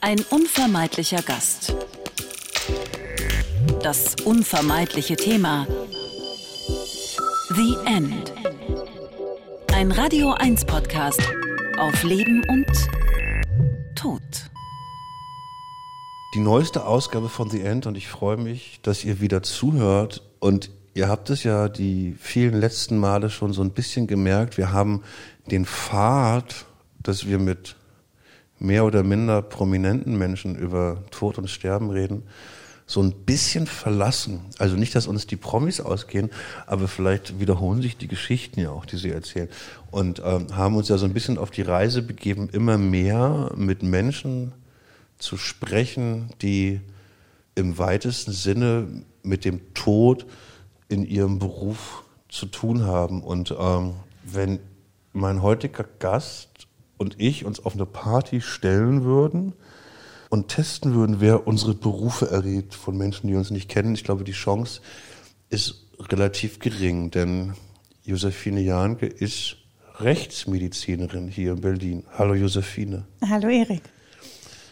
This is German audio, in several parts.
Ein unvermeidlicher Gast. Das unvermeidliche Thema. The End. Ein Radio 1 Podcast auf Leben und Tod. Die neueste Ausgabe von The End und ich freue mich, dass ihr wieder zuhört und ihr habt es ja die vielen letzten Male schon so ein bisschen gemerkt. Wir haben den Pfad, dass wir mit mehr oder minder prominenten Menschen über Tod und Sterben reden, so ein bisschen verlassen. Also nicht, dass uns die Promis ausgehen, aber vielleicht wiederholen sich die Geschichten ja auch, die sie erzählen. Und ähm, haben uns ja so ein bisschen auf die Reise begeben, immer mehr mit Menschen zu sprechen, die im weitesten Sinne mit dem Tod in ihrem Beruf zu tun haben. Und ähm, wenn mein heutiger Gast und ich uns auf eine Party stellen würden und testen würden, wer unsere Berufe errät von Menschen, die uns nicht kennen, ich glaube, die Chance ist relativ gering, denn Josephine Jahnke ist Rechtsmedizinerin hier in Berlin. Hallo Josephine. Hallo Erik.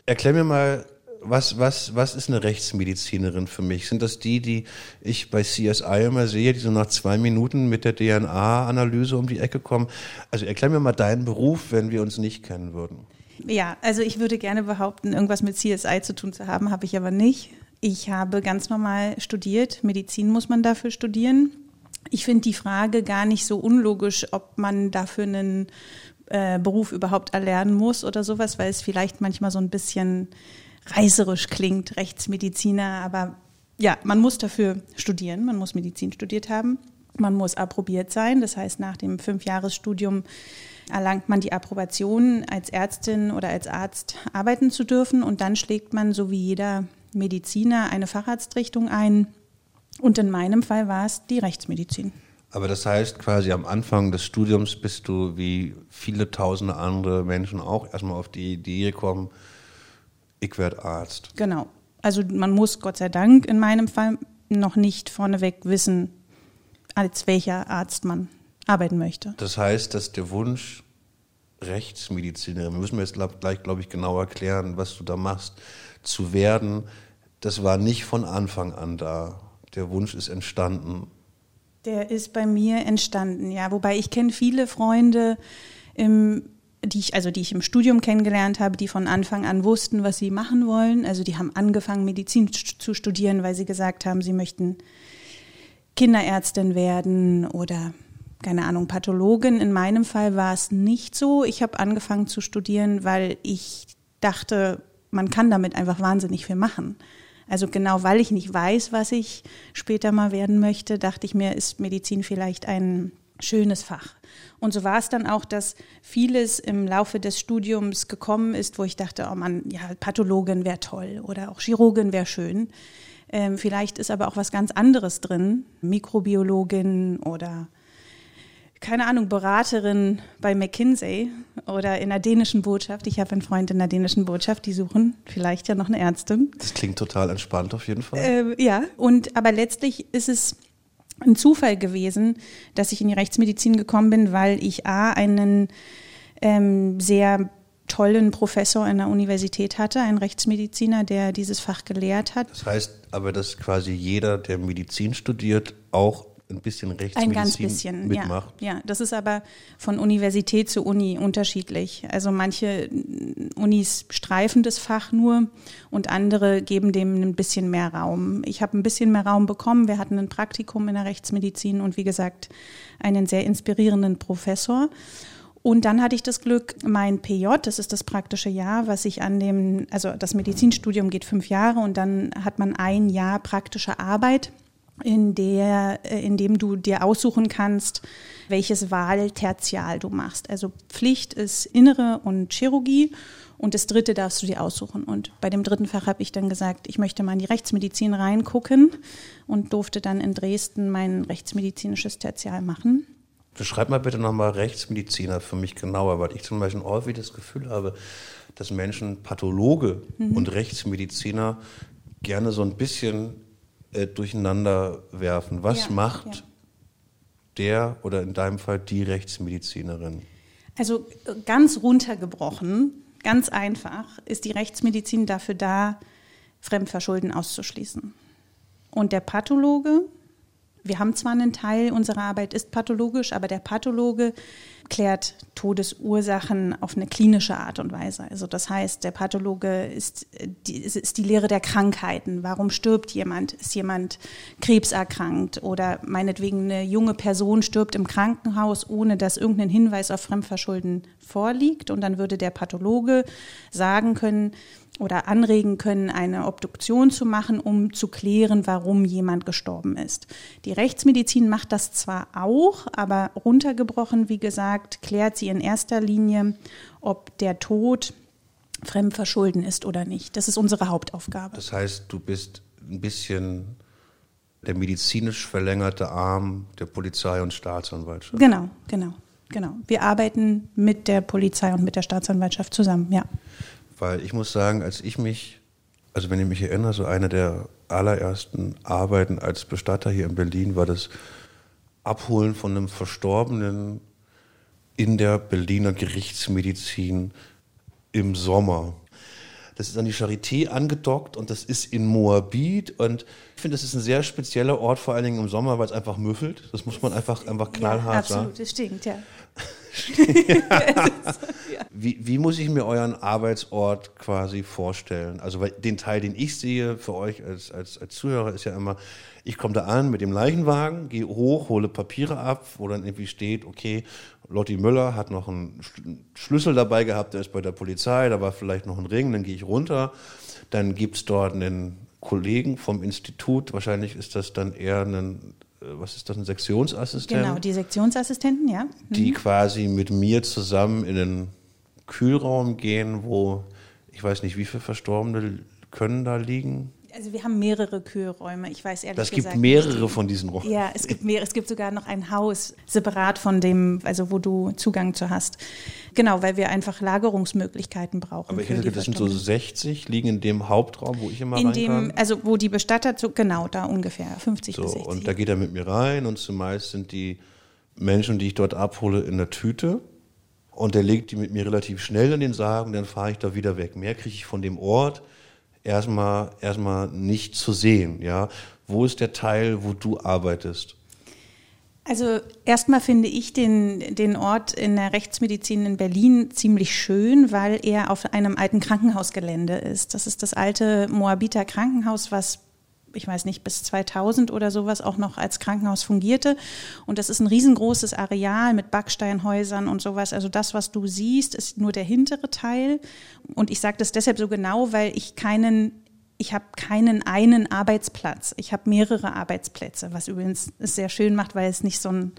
Erklär mir mal, was, was, was ist eine Rechtsmedizinerin für mich? Sind das die, die ich bei CSI immer sehe, die so nach zwei Minuten mit der DNA-Analyse um die Ecke kommen? Also erklär mir mal deinen Beruf, wenn wir uns nicht kennen würden. Ja, also ich würde gerne behaupten, irgendwas mit CSI zu tun zu haben, habe ich aber nicht. Ich habe ganz normal studiert. Medizin muss man dafür studieren. Ich finde die Frage gar nicht so unlogisch, ob man dafür einen äh, Beruf überhaupt erlernen muss oder sowas, weil es vielleicht manchmal so ein bisschen reißerisch klingt, Rechtsmediziner, aber ja, man muss dafür studieren, man muss Medizin studiert haben, man muss approbiert sein, das heißt, nach dem Fünfjahresstudium erlangt man die Approbation, als Ärztin oder als Arzt arbeiten zu dürfen und dann schlägt man, so wie jeder Mediziner, eine Facharztrichtung ein. Und in meinem Fall war es die Rechtsmedizin. Aber das heißt quasi am Anfang des Studiums bist du wie viele tausende andere Menschen auch erstmal auf die Idee gekommen, ich werde Arzt. Genau. Also man muss Gott sei Dank in meinem Fall noch nicht vorneweg wissen, als welcher Arzt man arbeiten möchte. Das heißt, dass der Wunsch Rechtsmedizinerin, wir müssen wir jetzt gleich, glaube ich, genau erklären, was du da machst, zu werden, das war nicht von Anfang an da. Der Wunsch ist entstanden. Der ist bei mir entstanden, ja. Wobei ich kenne viele Freunde im die ich, also die ich im Studium kennengelernt habe, die von Anfang an wussten, was sie machen wollen. Also die haben angefangen, Medizin zu studieren, weil sie gesagt haben, sie möchten Kinderärztin werden oder keine Ahnung, Pathologin. In meinem Fall war es nicht so. Ich habe angefangen zu studieren, weil ich dachte, man kann damit einfach wahnsinnig viel machen. Also genau weil ich nicht weiß, was ich später mal werden möchte, dachte ich mir, ist Medizin vielleicht ein schönes Fach. Und so war es dann auch, dass vieles im Laufe des Studiums gekommen ist, wo ich dachte, oh man, ja, Pathologin wäre toll oder auch Chirurgin wäre schön. Ähm, vielleicht ist aber auch was ganz anderes drin, Mikrobiologin oder keine Ahnung, Beraterin bei McKinsey oder in der dänischen Botschaft. Ich habe einen Freund in der dänischen Botschaft, die suchen vielleicht ja noch eine Ärztin. Das klingt total entspannt auf jeden Fall. Äh, ja, und aber letztlich ist es ein Zufall gewesen, dass ich in die Rechtsmedizin gekommen bin, weil ich A, einen ähm, sehr tollen Professor an der Universität hatte, einen Rechtsmediziner, der dieses Fach gelehrt hat. Das heißt aber, dass quasi jeder, der Medizin studiert, auch ein bisschen Rechtsmedizin ein ganz bisschen, mitmacht. Ja, ja, das ist aber von Universität zu Uni unterschiedlich. Also manche Unis streifen das Fach nur und andere geben dem ein bisschen mehr Raum. Ich habe ein bisschen mehr Raum bekommen. Wir hatten ein Praktikum in der Rechtsmedizin und wie gesagt einen sehr inspirierenden Professor. Und dann hatte ich das Glück, mein PJ, das ist das praktische Jahr, was ich an dem, also das Medizinstudium geht fünf Jahre und dann hat man ein Jahr praktische Arbeit in, der, äh, in dem du dir aussuchen kannst, welches Wahltertial du machst. Also Pflicht ist Innere und Chirurgie und das dritte darfst du dir aussuchen. Und bei dem dritten Fach habe ich dann gesagt, ich möchte mal in die Rechtsmedizin reingucken und durfte dann in Dresden mein rechtsmedizinisches Tertial machen. Beschreib mal bitte nochmal Rechtsmediziner für mich genauer, weil ich zum Beispiel häufig das Gefühl habe, dass Menschen Pathologe mhm. und Rechtsmediziner gerne so ein bisschen äh, durcheinander werfen. Was ja, macht ja. der oder in deinem Fall die Rechtsmedizinerin? Also ganz runtergebrochen Ganz einfach ist die Rechtsmedizin dafür da, Fremdverschulden auszuschließen. Und der Pathologe, wir haben zwar einen Teil unserer Arbeit ist pathologisch, aber der Pathologe klärt Todesursachen auf eine klinische Art und Weise. Also das heißt, der Pathologe ist die, ist die Lehre der Krankheiten. Warum stirbt jemand? Ist jemand krebserkrankt oder meinetwegen eine junge Person stirbt im Krankenhaus, ohne dass irgendein Hinweis auf Fremdverschulden vorliegt? Und dann würde der Pathologe sagen können, oder anregen können, eine Obduktion zu machen, um zu klären, warum jemand gestorben ist. Die Rechtsmedizin macht das zwar auch, aber runtergebrochen, wie gesagt, klärt sie in erster Linie, ob der Tod fremdverschulden ist oder nicht. Das ist unsere Hauptaufgabe. Das heißt, du bist ein bisschen der medizinisch verlängerte Arm der Polizei und Staatsanwaltschaft. Genau, genau, genau. Wir arbeiten mit der Polizei und mit der Staatsanwaltschaft zusammen, ja. Weil ich muss sagen, als ich mich, also wenn ich mich erinnere, so eine der allerersten Arbeiten als Bestatter hier in Berlin war das Abholen von einem Verstorbenen in der Berliner Gerichtsmedizin im Sommer. Das ist an die Charité angedockt und das ist in Moabit. Und ich finde, das ist ein sehr spezieller Ort, vor allen Dingen im Sommer, weil es einfach müffelt. Das muss man einfach, einfach knallhart ja, sagen. Absolut, das stinkt, ja. wie, wie muss ich mir euren Arbeitsort quasi vorstellen? Also weil den Teil, den ich sehe für euch als, als, als Zuhörer, ist ja immer, ich komme da an mit dem Leichenwagen, gehe hoch, hole Papiere ab, wo dann irgendwie steht, okay, Lotti Müller hat noch einen Schlüssel dabei gehabt, der ist bei der Polizei, da war vielleicht noch ein Ring, dann gehe ich runter, dann gibt es dort einen Kollegen vom Institut, wahrscheinlich ist das dann eher ein was ist das, ein Sektionsassistent? Genau, die Sektionsassistenten, ja. Mhm. Die quasi mit mir zusammen in den Kühlraum gehen, wo ich weiß nicht, wie viele Verstorbene können da liegen. Also wir haben mehrere Kühlräume. Ich weiß ehrlich das gesagt. Es gibt mehrere von diesen Räumen. Ja, es gibt mehrere. Es gibt sogar noch ein Haus separat von dem, also wo du Zugang zu hast. Genau, weil wir einfach Lagerungsmöglichkeiten brauchen. Aber ich hätte, das sind so 60 liegen in dem Hauptraum, wo ich immer in rein dem. Also wo die Bestatter zu, genau da ungefähr 50 so, bis 60. Und da geht er mit mir rein und zumeist sind die Menschen, die ich dort abhole, in der Tüte. Und der legt die mit mir relativ schnell in den Sarg und dann fahre ich da wieder weg. Mehr kriege ich von dem Ort erstmal erstmal nicht zu sehen. Ja, wo ist der Teil, wo du arbeitest? Also erstmal finde ich den, den Ort in der Rechtsmedizin in Berlin ziemlich schön, weil er auf einem alten Krankenhausgelände ist. Das ist das alte Moabiter Krankenhaus, was ich weiß nicht, bis 2000 oder sowas auch noch als Krankenhaus fungierte. Und das ist ein riesengroßes Areal mit Backsteinhäusern und sowas. Also das, was du siehst, ist nur der hintere Teil. Und ich sage das deshalb so genau, weil ich keinen ich habe keinen einen Arbeitsplatz. Ich habe mehrere Arbeitsplätze, was übrigens es sehr schön macht, weil es nicht so ein,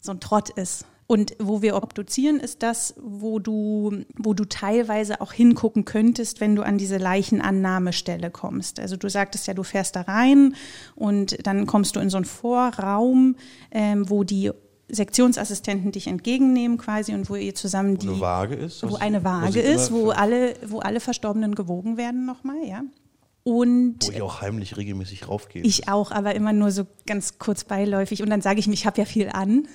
so ein Trott ist. Und wo wir obduzieren, ist das, wo du, wo du teilweise auch hingucken könntest, wenn du an diese Leichenannahmestelle kommst. Also du sagtest ja, du fährst da rein und dann kommst du in so einen Vorraum, ähm, wo die Sektionsassistenten dich entgegennehmen quasi und wo ihr zusammen die wo eine Waage ist, wo eine Waage ist, wo alle wo alle Verstorbenen gewogen werden nochmal, ja. Und wo ich auch heimlich regelmäßig raufgehe. Ich auch, aber immer nur so ganz kurz beiläufig und dann sage ich mir, ich habe ja viel an.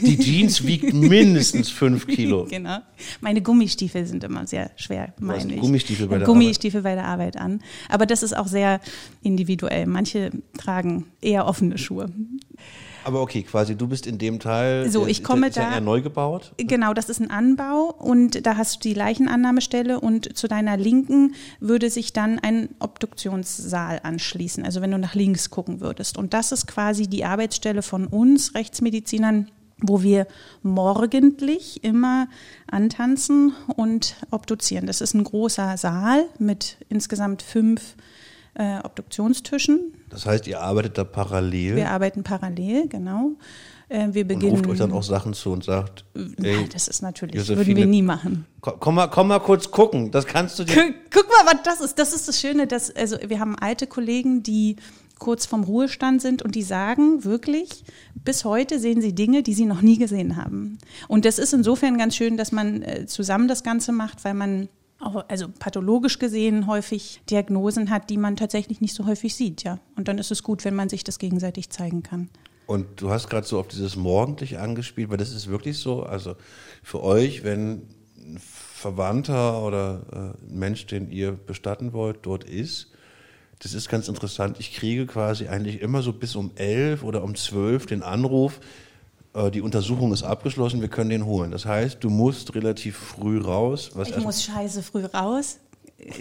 Die Jeans wiegt mindestens fünf Kilo. Genau. Meine Gummistiefel sind immer sehr schwer, meine ich. Gummistiefel bei der Gummistiefel bei der Arbeit an. Aber das ist auch sehr individuell. Manche tragen eher offene Schuhe. Aber okay, quasi du bist in dem Teil. So, der- ich komme ist ja da- eher neu gebaut. Genau, das ist ein Anbau und da hast du die Leichenannahmestelle und zu deiner Linken würde sich dann ein Obduktionssaal anschließen, also wenn du nach links gucken würdest. Und das ist quasi die Arbeitsstelle von uns Rechtsmedizinern, wo wir morgendlich immer antanzen und obduzieren. Das ist ein großer Saal mit insgesamt fünf äh, Obduktionstischen. Das heißt, ihr arbeitet da parallel Wir arbeiten parallel, genau. Äh, wir und beginnen. ruft euch dann auch Sachen zu und sagt, ey, Nein, das ist natürlich, Josephine- würden wir nie machen. komm, mal, komm mal kurz gucken. Das kannst du dir. Guck, mal, was das ist. Das ist das Schöne, dass, also wir haben alte Kollegen, die kurz vom Ruhestand sind und die sagen wirklich, bis heute sehen sie Dinge, die sie noch nie gesehen haben. Und das ist insofern ganz schön, dass man äh, zusammen das Ganze macht, weil man also pathologisch gesehen häufig Diagnosen hat, die man tatsächlich nicht so häufig sieht, ja. Und dann ist es gut, wenn man sich das gegenseitig zeigen kann. Und du hast gerade so auf dieses morgendlich angespielt, weil das ist wirklich so. Also für euch, wenn ein Verwandter oder äh, ein Mensch, den ihr bestatten wollt, dort ist, das ist ganz interessant. Ich kriege quasi eigentlich immer so bis um elf oder um zwölf den Anruf, die Untersuchung ist abgeschlossen, wir können den holen. Das heißt, du musst relativ früh raus. ich muss scheiße früh raus.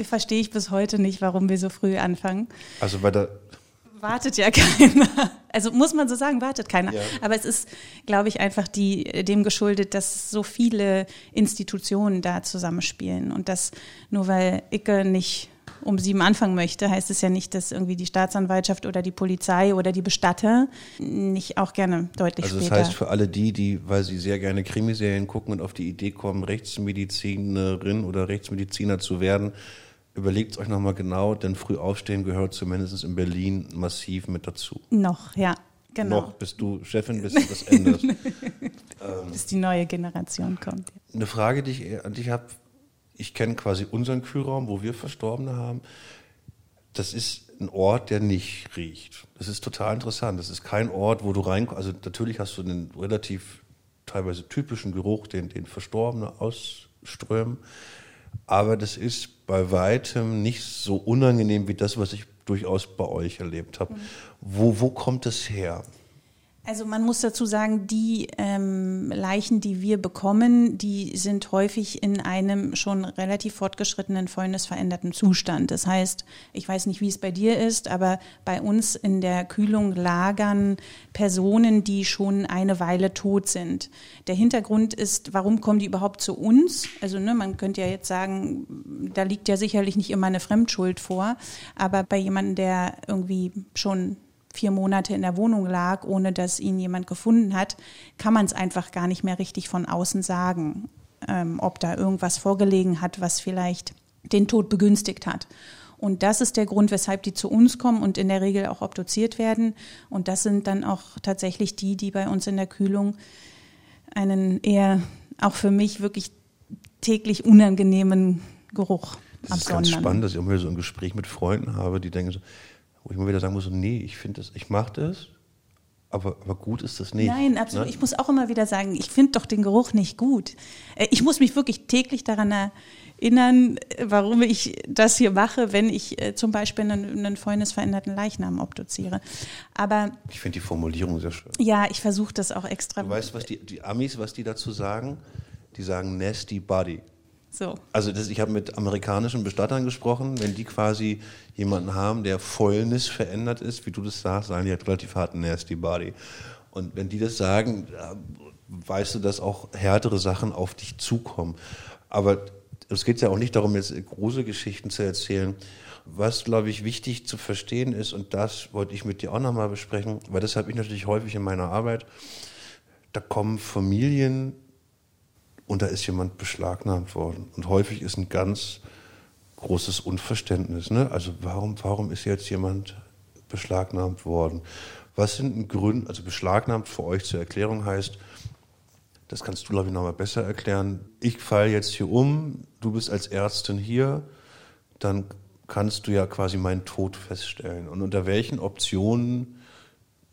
Verstehe ich bis heute nicht, warum wir so früh anfangen. Also weil da wartet ja keiner. Also muss man so sagen, wartet keiner. Ja. Aber es ist, glaube ich, einfach die, dem geschuldet, dass so viele Institutionen da zusammenspielen und dass nur weil Icke nicht um sieben anfangen möchte, heißt es ja nicht, dass irgendwie die Staatsanwaltschaft oder die Polizei oder die Bestatter nicht auch gerne deutlich also später. Also das heißt für alle die, die, weil sie sehr gerne Krimiserien gucken und auf die Idee kommen, Rechtsmedizinerin oder Rechtsmediziner zu werden, überlegt euch nochmal genau, denn früh aufstehen gehört zumindest in Berlin massiv mit dazu. Noch, ja. Genau. Noch, bis du Chefin bist, das ändert. ähm, bis die neue Generation kommt. Eine Frage, die ich an dich habe, ich kenne quasi unseren Kühlraum, wo wir Verstorbene haben. Das ist ein Ort, der nicht riecht. Das ist total interessant. Das ist kein Ort, wo du reinkommst. Also natürlich hast du einen relativ teilweise typischen Geruch, den, den Verstorbene ausströmen. Aber das ist bei weitem nicht so unangenehm wie das, was ich durchaus bei euch erlebt habe. Mhm. Wo, wo kommt es her? Also man muss dazu sagen, die ähm, Leichen, die wir bekommen, die sind häufig in einem schon relativ fortgeschrittenen, fäulnisveränderten Zustand. Das heißt, ich weiß nicht, wie es bei dir ist, aber bei uns in der Kühlung lagern Personen, die schon eine Weile tot sind. Der Hintergrund ist, warum kommen die überhaupt zu uns? Also ne, man könnte ja jetzt sagen, da liegt ja sicherlich nicht immer eine Fremdschuld vor, aber bei jemandem, der irgendwie schon vier Monate in der Wohnung lag, ohne dass ihn jemand gefunden hat, kann man es einfach gar nicht mehr richtig von außen sagen, ähm, ob da irgendwas vorgelegen hat, was vielleicht den Tod begünstigt hat. Und das ist der Grund, weshalb die zu uns kommen und in der Regel auch obduziert werden. Und das sind dann auch tatsächlich die, die bei uns in der Kühlung einen eher auch für mich wirklich täglich unangenehmen Geruch das ist ganz spannend, dass ich immer so ein Gespräch mit Freunden habe, die denken so, wo ich immer wieder sagen muss, nee, ich finde das, ich mache das, aber, aber gut ist das nicht. Nein, absolut. Ne? Ich muss auch immer wieder sagen, ich finde doch den Geruch nicht gut. Äh, ich muss mich wirklich täglich daran erinnern, warum ich das hier mache, wenn ich äh, zum Beispiel einen, einen freundesveränderten Leichnam obduziere. Aber ich finde die Formulierung sehr schön. Ja, ich versuche das auch extra. Du weißt, was die, die Amis, was die dazu sagen? Die sagen nasty body. So. Also das, ich habe mit amerikanischen Bestattern gesprochen, wenn die quasi jemanden haben, der Fäulnis verändert ist, wie du das sagst, sagen die halt relativ hart nasty body. Und wenn die das sagen, weißt du, dass auch härtere Sachen auf dich zukommen. Aber es geht ja auch nicht darum, jetzt große Geschichten zu erzählen. Was, glaube ich, wichtig zu verstehen ist, und das wollte ich mit dir auch nochmal besprechen, weil das habe ich natürlich häufig in meiner Arbeit, da kommen Familien und da ist jemand beschlagnahmt worden. Und häufig ist ein ganz großes Unverständnis. Ne? Also warum, warum ist jetzt jemand beschlagnahmt worden? Was sind Gründe, also beschlagnahmt für euch zur Erklärung heißt, das kannst du, glaube ich, nochmal besser erklären. Ich falle jetzt hier um, du bist als Ärztin hier, dann kannst du ja quasi meinen Tod feststellen. Und unter welchen Optionen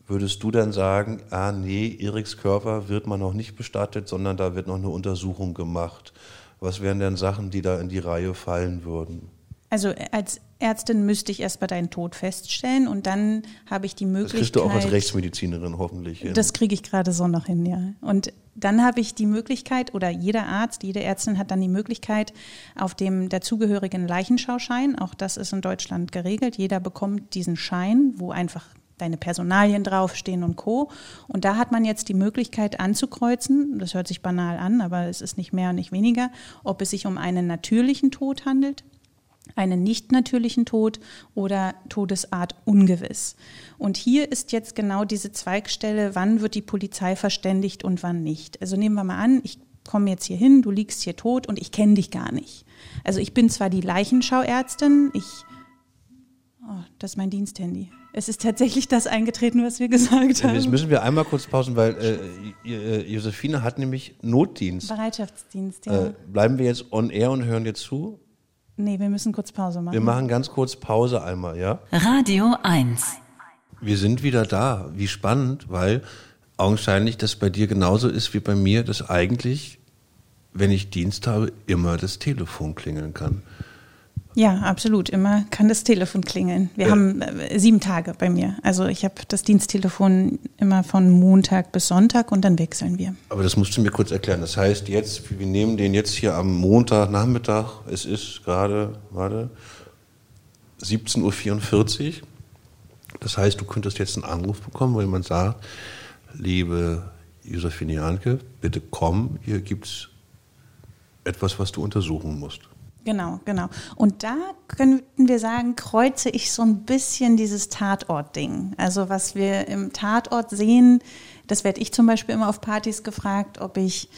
würdest du dann sagen, ah nee, Eriks Körper wird man noch nicht bestattet, sondern da wird noch eine Untersuchung gemacht? Was wären denn Sachen, die da in die Reihe fallen würden? Also als Ärztin müsste ich erstmal deinen Tod feststellen und dann habe ich die Möglichkeit. Das kriegst du auch als Rechtsmedizinerin hoffentlich hin. Das kriege ich gerade so noch hin, ja. Und dann habe ich die Möglichkeit, oder jeder Arzt, jede Ärztin hat dann die Möglichkeit, auf dem dazugehörigen Leichenschauschein, auch das ist in Deutschland geregelt, jeder bekommt diesen Schein, wo einfach deine Personalien draufstehen und Co. Und da hat man jetzt die Möglichkeit anzukreuzen, das hört sich banal an, aber es ist nicht mehr und nicht weniger, ob es sich um einen natürlichen Tod handelt, einen nicht natürlichen Tod oder Todesart ungewiss. Und hier ist jetzt genau diese Zweigstelle, wann wird die Polizei verständigt und wann nicht. Also nehmen wir mal an, ich komme jetzt hier hin, du liegst hier tot und ich kenne dich gar nicht. Also ich bin zwar die Leichenschauärztin, ich, oh, das ist mein Diensthandy. Es ist tatsächlich das eingetreten, was wir gesagt haben. Jetzt müssen wir einmal kurz pausen, weil äh, äh, Josephine hat nämlich Notdienst. Bereitschaftsdienst, ja. Äh, bleiben wir jetzt on air und hören dir zu? Nee, wir müssen kurz Pause machen. Wir machen ganz kurz Pause einmal, ja? Radio 1. Wir sind wieder da. Wie spannend, weil augenscheinlich das bei dir genauso ist wie bei mir, dass eigentlich wenn ich Dienst habe, immer das Telefon klingeln kann. Ja, absolut. Immer kann das Telefon klingeln. Wir ja. haben äh, sieben Tage bei mir. Also ich habe das Diensttelefon immer von Montag bis Sonntag und dann wechseln wir. Aber das musst du mir kurz erklären. Das heißt, jetzt, wir nehmen den jetzt hier am Montagnachmittag. Es ist gerade, warte, 17.44 Uhr. Das heißt, du könntest jetzt einen Anruf bekommen, weil man sagt, liebe Josephine Janke, bitte komm, hier gibt es etwas, was du untersuchen musst. Genau, genau. Und da könnten wir sagen, kreuze ich so ein bisschen dieses Tatort-Ding. Also was wir im Tatort sehen, das werde ich zum Beispiel immer auf Partys gefragt, ob ich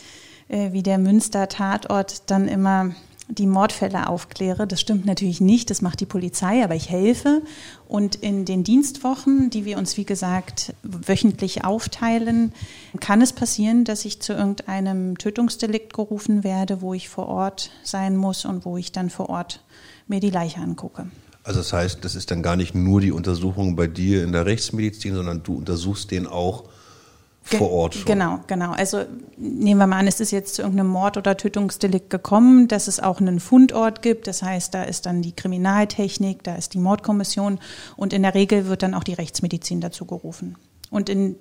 äh, wie der Münster-Tatort dann immer die Mordfälle aufkläre. Das stimmt natürlich nicht, das macht die Polizei, aber ich helfe. Und in den Dienstwochen, die wir uns, wie gesagt, wöchentlich aufteilen, kann es passieren, dass ich zu irgendeinem Tötungsdelikt gerufen werde, wo ich vor Ort sein muss und wo ich dann vor Ort mir die Leiche angucke. Also das heißt, das ist dann gar nicht nur die Untersuchung bei dir in der Rechtsmedizin, sondern du untersuchst den auch vor Ort schon. Genau, genau. Also nehmen wir mal an, es ist jetzt zu irgendeinem Mord- oder Tötungsdelikt gekommen, dass es auch einen Fundort gibt. Das heißt, da ist dann die Kriminaltechnik, da ist die Mordkommission und in der Regel wird dann auch die Rechtsmedizin dazu gerufen. Und in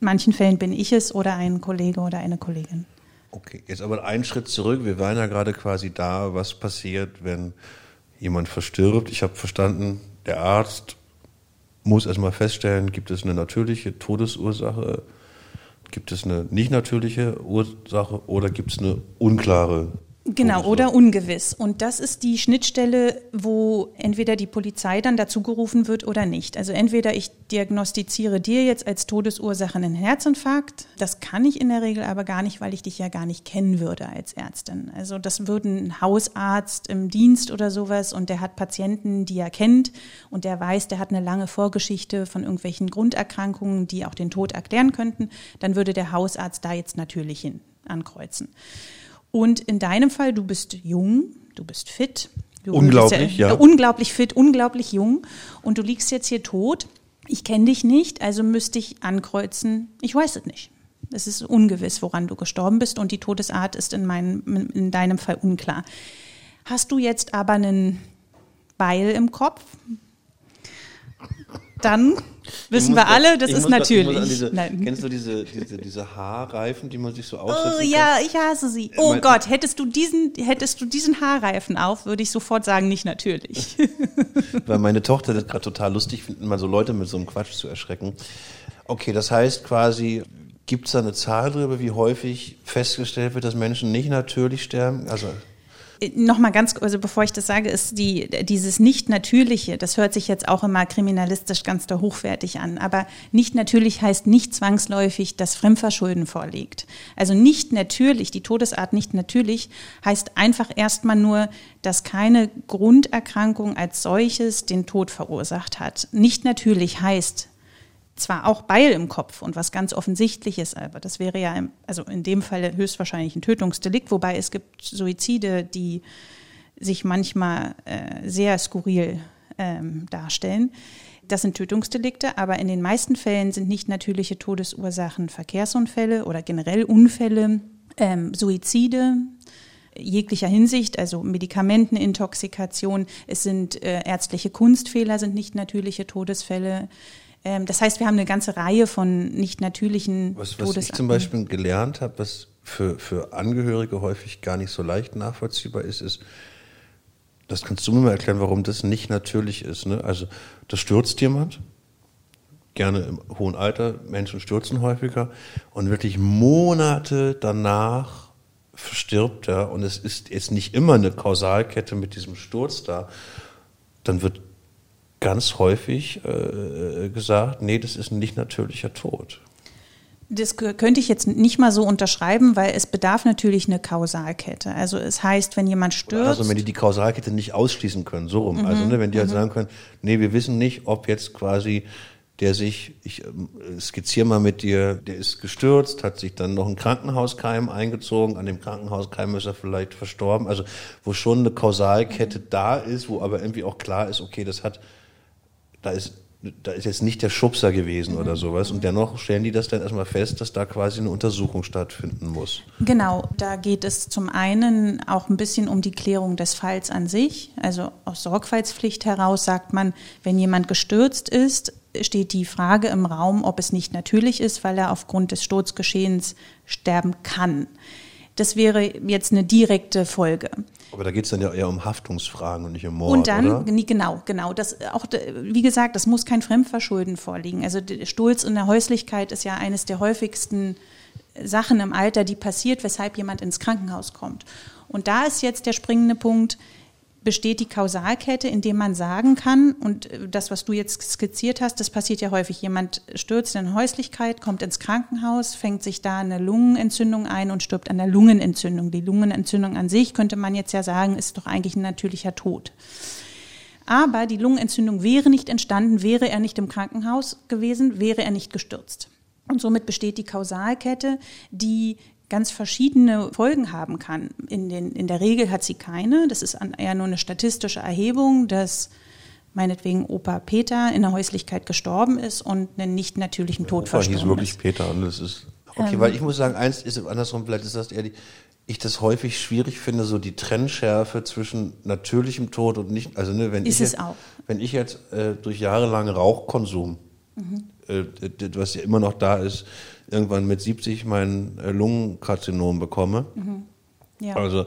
manchen Fällen bin ich es oder ein Kollege oder eine Kollegin. Okay, jetzt aber einen Schritt zurück. Wir waren ja gerade quasi da, was passiert, wenn jemand verstirbt. Ich habe verstanden, der Arzt muss erstmal feststellen, gibt es eine natürliche Todesursache Gibt es eine nicht natürliche Ursache oder gibt es eine unklare Genau, oder ungewiss. Und das ist die Schnittstelle, wo entweder die Polizei dann dazu gerufen wird oder nicht. Also entweder ich diagnostiziere dir jetzt als Todesursache einen Herzinfarkt. Das kann ich in der Regel aber gar nicht, weil ich dich ja gar nicht kennen würde als Ärztin. Also das würde ein Hausarzt im Dienst oder sowas und der hat Patienten, die er kennt und der weiß, der hat eine lange Vorgeschichte von irgendwelchen Grunderkrankungen, die auch den Tod erklären könnten. Dann würde der Hausarzt da jetzt natürlich hin ankreuzen. Und in deinem Fall, du bist jung, du bist fit. Du unglaublich, ja, ja. Äh, unglaublich fit, unglaublich jung. Und du liegst jetzt hier tot. Ich kenne dich nicht, also müsste ich ankreuzen. Ich weiß es nicht. Es ist ungewiss, woran du gestorben bist und die Todesart ist in, meinem, in deinem Fall unklar. Hast du jetzt aber einen Beil im Kopf? Dann Wissen wir alle, das ist natürlich. Diese, kennst du diese, diese, diese Haarreifen, die man sich so aufsetzt? Oh ja, ich hasse sie. Oh mein, Gott, hättest du diesen, hättest du diesen Haarreifen auf, würde ich sofort sagen, nicht natürlich. Weil meine Tochter das gerade total lustig findet, mal so Leute mit so einem Quatsch zu erschrecken. Okay, das heißt quasi, gibt es da eine Zahl drüber, wie häufig festgestellt wird, dass Menschen nicht natürlich sterben? Also Nochmal ganz, also bevor ich das sage, ist die, dieses Nicht-Natürliche, das hört sich jetzt auch immer kriminalistisch ganz da hochwertig an, aber nicht natürlich heißt nicht zwangsläufig, dass Fremdverschulden vorliegt. Also nicht natürlich, die Todesart nicht natürlich, heißt einfach erstmal nur, dass keine Grunderkrankung als solches den Tod verursacht hat. Nicht natürlich heißt, zwar auch Beil im Kopf und was ganz offensichtliches, aber das wäre ja, im, also in dem Fall höchstwahrscheinlich ein Tötungsdelikt, wobei es gibt Suizide, die sich manchmal äh, sehr skurril ähm, darstellen. Das sind Tötungsdelikte, aber in den meisten Fällen sind nicht natürliche Todesursachen Verkehrsunfälle oder generell Unfälle, ähm, Suizide, jeglicher Hinsicht, also Medikamentenintoxikation, es sind äh, ärztliche Kunstfehler, sind nicht natürliche Todesfälle, das heißt, wir haben eine ganze Reihe von nicht natürlichen was, was ich zum Beispiel gelernt habe, was für, für Angehörige häufig gar nicht so leicht nachvollziehbar ist, ist, das kannst du mir mal erklären, warum das nicht natürlich ist. Ne? Also, da stürzt jemand, gerne im hohen Alter, Menschen stürzen häufiger und wirklich Monate danach verstirbt er und es ist jetzt nicht immer eine Kausalkette mit diesem Sturz da, dann wird ganz häufig äh, gesagt, nee, das ist ein nicht natürlicher Tod. Das könnte ich jetzt nicht mal so unterschreiben, weil es bedarf natürlich eine Kausalkette. Also es heißt, wenn jemand stürzt. Also wenn die die Kausalkette nicht ausschließen können, so rum. Mhm. Also ne, wenn die halt mhm. sagen können, nee, wir wissen nicht, ob jetzt quasi der sich, ich ähm, skizziere mal mit dir, der ist gestürzt, hat sich dann noch ein Krankenhauskeim eingezogen, an dem Krankenhauskeim ist er vielleicht verstorben. Also wo schon eine Kausalkette mhm. da ist, wo aber irgendwie auch klar ist, okay, das hat da ist da ist jetzt nicht der Schubser gewesen oder sowas. Und dennoch stellen die das dann erstmal fest, dass da quasi eine Untersuchung stattfinden muss. Genau, da geht es zum einen auch ein bisschen um die Klärung des Falls an sich. Also aus Sorgfaltspflicht heraus sagt man, wenn jemand gestürzt ist, steht die Frage im Raum, ob es nicht natürlich ist, weil er aufgrund des Sturzgeschehens sterben kann. Das wäre jetzt eine direkte Folge. Aber da geht es dann ja eher um Haftungsfragen und nicht um Mord, Und dann, oder? genau, genau. Das auch, wie gesagt, das muss kein Fremdverschulden vorliegen. Also Sturz in der Häuslichkeit ist ja eines der häufigsten Sachen im Alter, die passiert, weshalb jemand ins Krankenhaus kommt. Und da ist jetzt der springende Punkt, besteht die Kausalkette, indem man sagen kann, und das, was du jetzt skizziert hast, das passiert ja häufig. Jemand stürzt in Häuslichkeit, kommt ins Krankenhaus, fängt sich da eine Lungenentzündung ein und stirbt an der Lungenentzündung. Die Lungenentzündung an sich, könnte man jetzt ja sagen, ist doch eigentlich ein natürlicher Tod. Aber die Lungenentzündung wäre nicht entstanden, wäre er nicht im Krankenhaus gewesen, wäre er nicht gestürzt. Und somit besteht die Kausalkette, die ganz verschiedene Folgen haben kann. In, den, in der Regel hat sie keine. Das ist eher nur eine statistische Erhebung, dass meinetwegen Opa Peter in der Häuslichkeit gestorben ist und einen nicht natürlichen Tod Opa verstorben hieß wirklich ist. Peter und das ist okay, Ähm. weil ich muss sagen, eins ist andersrum, vielleicht ist das eher die, ich das häufig schwierig finde, so die Trennschärfe zwischen natürlichem Tod und nicht, also ne, wenn Ist ich es jetzt, auch. wenn ich jetzt äh, durch jahrelangen Rauchkonsum, Mhm. äh, was ja immer noch da ist, irgendwann mit 70 mein äh, Lungenkarzinom bekomme, Ja. also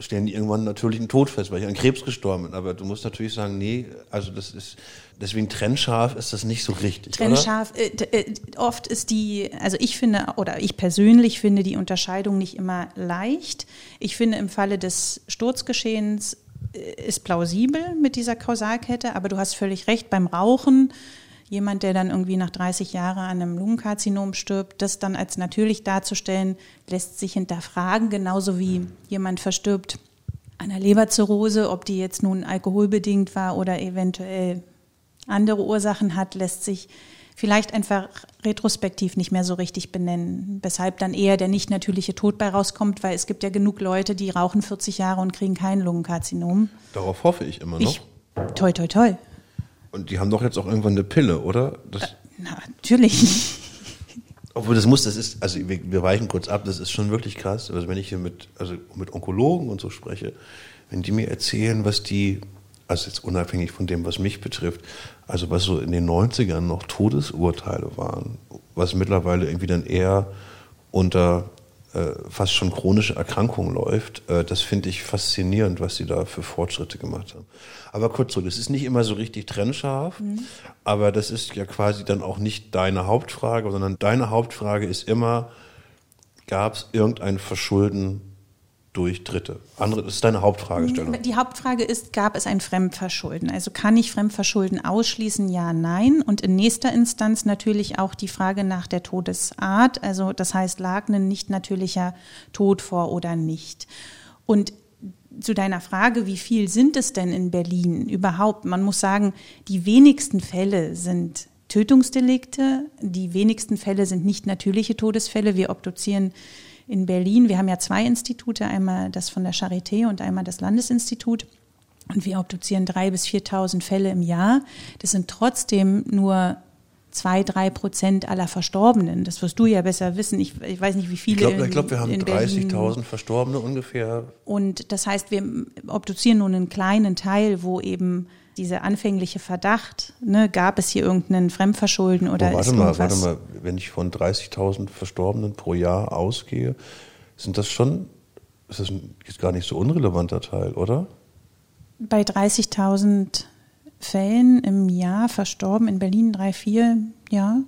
stellen die irgendwann natürlich einen Tod fest, weil ich an Krebs gestorben bin. Aber du musst natürlich sagen, nee, also das ist, deswegen trennscharf ist das nicht so richtig. Trennscharf, äh, äh, oft ist die, also ich finde, oder ich persönlich finde die Unterscheidung nicht immer leicht. Ich finde im Falle des Sturzgeschehens äh, ist plausibel mit dieser Kausalkette, aber du hast völlig recht, beim Rauchen, jemand, der dann irgendwie nach 30 Jahren an einem Lungenkarzinom stirbt, das dann als natürlich darzustellen, lässt sich hinterfragen, genauso wie jemand verstirbt an einer Leberzirrhose, ob die jetzt nun alkoholbedingt war oder eventuell andere Ursachen hat, lässt sich vielleicht einfach retrospektiv nicht mehr so richtig benennen, weshalb dann eher der nicht natürliche Tod bei rauskommt, weil es gibt ja genug Leute, die rauchen 40 Jahre und kriegen kein Lungenkarzinom. Darauf hoffe ich immer noch. Ich, toi, toi, toi. Und die haben doch jetzt auch irgendwann eine Pille, oder? Das, Na, natürlich. obwohl das muss, das ist, also wir, wir weichen kurz ab, das ist schon wirklich krass. Also wenn ich hier mit, also mit Onkologen und so spreche, wenn die mir erzählen, was die, also jetzt unabhängig von dem, was mich betrifft, also was so in den 90ern noch Todesurteile waren, was mittlerweile irgendwie dann eher unter äh, fast schon chronische Erkrankungen läuft, äh, das finde ich faszinierend, was sie da für Fortschritte gemacht haben. Aber kurz so, das ist nicht immer so richtig trennscharf, aber das ist ja quasi dann auch nicht deine Hauptfrage, sondern deine Hauptfrage ist immer, gab es irgendein Verschulden durch Dritte? Andere, das ist deine Hauptfragestellung. Die Hauptfrage ist, gab es ein Fremdverschulden? Also kann ich Fremdverschulden ausschließen? Ja, nein. Und in nächster Instanz natürlich auch die Frage nach der Todesart. Also das heißt, lag ein nicht natürlicher Tod vor oder nicht? Und zu deiner Frage, wie viel sind es denn in Berlin überhaupt? Man muss sagen, die wenigsten Fälle sind Tötungsdelikte, die wenigsten Fälle sind nicht natürliche Todesfälle. Wir obduzieren in Berlin, wir haben ja zwei Institute, einmal das von der Charité und einmal das Landesinstitut. Und wir obduzieren drei bis 4.000 Fälle im Jahr. Das sind trotzdem nur zwei, drei Prozent aller Verstorbenen. Das wirst du ja besser wissen. Ich, ich weiß nicht, wie Ich viele. glaube, in- glaub, wir haben in Berlin- 30.000 Verstorbene ungefähr. und das heißt, wir obduzieren nur einen kleinen Teil, wo eben dieser anfängliche Verdacht, ne, gab es hier irgendeinen Fremdverschulden oder Oh, warte mal, irgendwas. warte mal, wenn ich von 30.000 Verstorbenen pro Jahr ausgehe, sind das schon, ist das ein, ist gar nicht so unrelevanter Teil, oder? Bei 30.000 Fällen im Jahr verstorben in Berlin drei, vier, ja.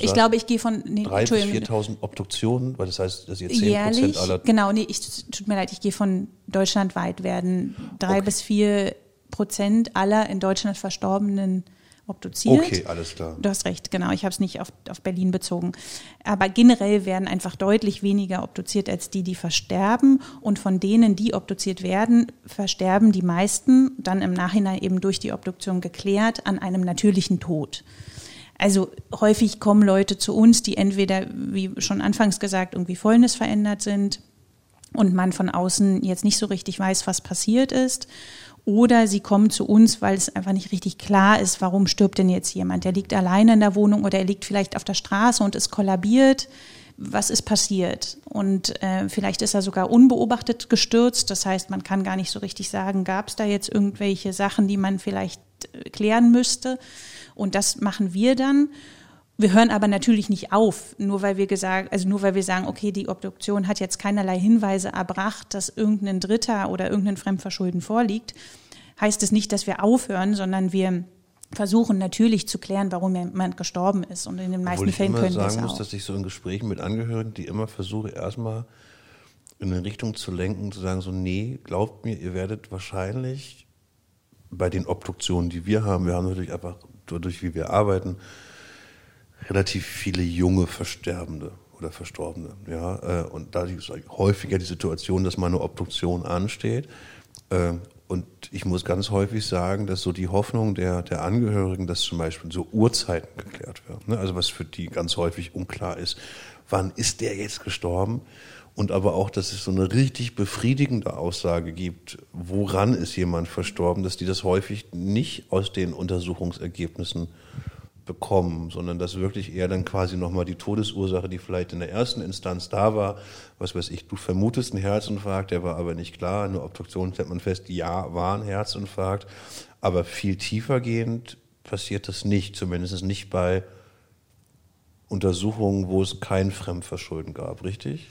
Ich glaube, ich gehe von nee, drei bis Entschuldigung, 4.000 Obduktionen, weil das heißt, dass ihr 10 jährlich. Prozent aller Genau, nee, ich tut mir leid, ich gehe von deutschlandweit werden drei Okay. bis vier Prozent aller in Deutschland Verstorbenen obduziert. Okay, alles klar. Du hast recht, genau. Ich habe es nicht auf, auf Berlin bezogen. Aber generell werden einfach deutlich weniger obduziert als die, die versterben. Und von denen, die obduziert werden, versterben die meisten dann im Nachhinein eben durch die Obduktion geklärt an einem natürlichen Tod. Also häufig kommen Leute zu uns, die entweder, wie schon anfangs gesagt, irgendwie fäulnisverändert sind und man von außen jetzt nicht so richtig weiß, was passiert ist. Oder sie kommen zu uns, weil es einfach nicht richtig klar ist, warum stirbt denn jetzt jemand? Der liegt alleine in der Wohnung oder er liegt vielleicht auf der Straße und ist kollabiert. Was ist passiert? Und äh, vielleicht ist er sogar unbeobachtet gestürzt. Das heißt, man kann gar nicht so richtig sagen, gab es da jetzt irgendwelche Sachen, die man vielleicht äh, klären müsste. Und das machen wir dann. Wir hören aber natürlich nicht auf, nur weil wir gesagt, also nur weil wir sagen, okay, die Obduktion hat jetzt keinerlei Hinweise erbracht, dass irgendein Dritter oder irgendein Fremdverschulden vorliegt, heißt es nicht, dass wir aufhören, sondern wir versuchen natürlich zu klären, warum jemand gestorben ist. Und in den meisten Obwohl ich Fällen können wir es sagen muss, auch. dass ich so in Gesprächen mit Angehörigen, die immer versuche, erstmal in eine Richtung zu lenken, zu sagen, so, nee, glaubt mir, ihr werdet wahrscheinlich bei den Obduktionen, die wir haben, wir haben natürlich einfach dadurch, wie wir arbeiten, relativ viele junge Versterbende oder Verstorbene. Ja, äh, und da ist häufiger die Situation, dass mal eine Obduktion ansteht. Äh, Und ich muss ganz häufig sagen, dass so die Hoffnung der, der Angehörigen, dass zum Beispiel so Uhrzeiten geklärt werden, ne? also was für die ganz häufig unklar ist, wann ist der jetzt gestorben? Und aber auch, dass es so eine richtig befriedigende Aussage gibt, woran ist jemand verstorben, dass die das häufig nicht aus den Untersuchungsergebnissen bekommen, sondern dass wirklich eher dann quasi nochmal die Todesursache, die vielleicht in der ersten Instanz da war, was weiß ich, du vermutest einen Herzinfarkt, der war aber nicht klar, in der Obduktion stellt man fest, ja, war ein Herzinfarkt, aber viel tiefergehend passiert das nicht, zumindest nicht bei Untersuchungen, wo es kein Fremdverschulden gab, richtig?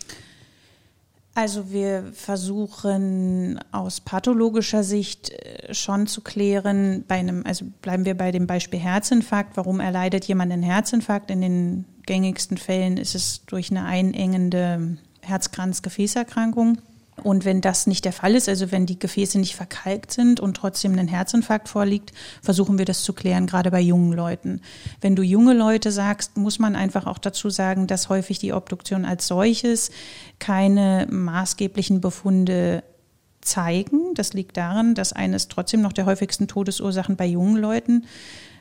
Also wir versuchen aus pathologischer Sicht äh, schon zu klären, bei einem, also bleiben wir bei dem Beispiel Herzinfarkt, warum erleidet jemand einen Herzinfarkt? In den gängigsten Fällen ist es durch eine einengende Herzkranzgefäßerkrankung. Und wenn das nicht der Fall ist, also wenn die Gefäße nicht verkalkt sind und trotzdem ein Herzinfarkt vorliegt, versuchen wir das zu klären, gerade bei jungen Leuten. Wenn du junge Leute sagst, muss man einfach auch dazu sagen, dass häufig die Obduktion als solches keine maßgeblichen Befunde zeigen. Das liegt daran, dass eines trotzdem noch der häufigsten Todesursachen bei jungen Leuten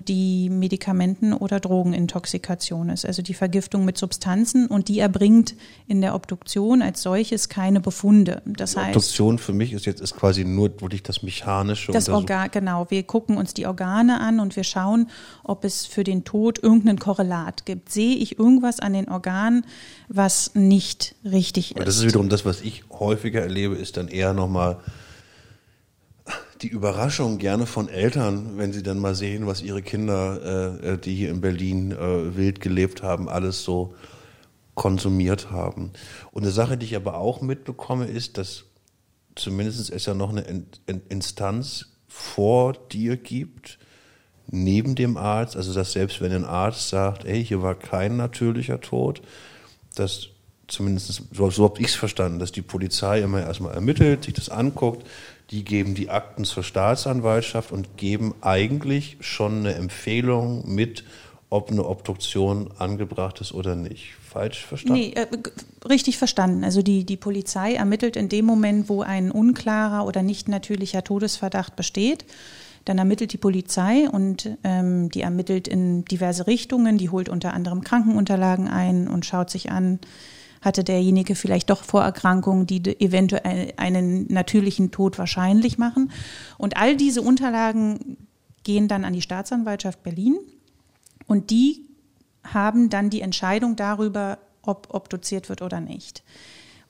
die Medikamenten- oder Drogenintoxikation ist, also die Vergiftung mit Substanzen und die erbringt in der Obduktion als solches keine Befunde. Das heißt, Obduktion für mich ist jetzt ist quasi nur wirklich das mechanische das Organ, genau, wir gucken uns die Organe an und wir schauen, ob es für den Tod irgendein Korrelat gibt. Sehe ich irgendwas an den Organen, was nicht richtig Aber ist? das ist wiederum das, was ich häufiger erlebe, ist dann eher nochmal die Überraschung gerne von Eltern, wenn sie dann mal sehen, was ihre Kinder, äh, die hier in Berlin äh, wild gelebt haben, alles so konsumiert haben. Und eine Sache, die ich aber auch mitbekomme, ist, dass zumindest es ja noch eine In In Instanz vor dir gibt, neben dem Arzt, also dass selbst wenn ein Arzt sagt, ey, hier war kein natürlicher Tod, dass zumindest, so, so habe ich es verstanden, dass die Polizei immer erstmal ermittelt, sich das anguckt, die geben die Akten zur Staatsanwaltschaft und geben eigentlich schon eine Empfehlung mit, ob eine Obduktion angebracht ist oder nicht. Falsch verstanden? Nee, äh, richtig verstanden. Also die, die Polizei ermittelt in dem Moment, wo ein unklarer oder nicht natürlicher Todesverdacht besteht. Dann ermittelt die Polizei und ähm, die ermittelt in diverse Richtungen. Die holt unter anderem Krankenunterlagen ein und schaut sich an, hatte derjenige vielleicht doch Vorerkrankungen, die eventuell einen natürlichen Tod wahrscheinlich machen. Und all diese Unterlagen gehen dann an die Staatsanwaltschaft Berlin und die haben dann die Entscheidung darüber, ob obduziert wird oder nicht.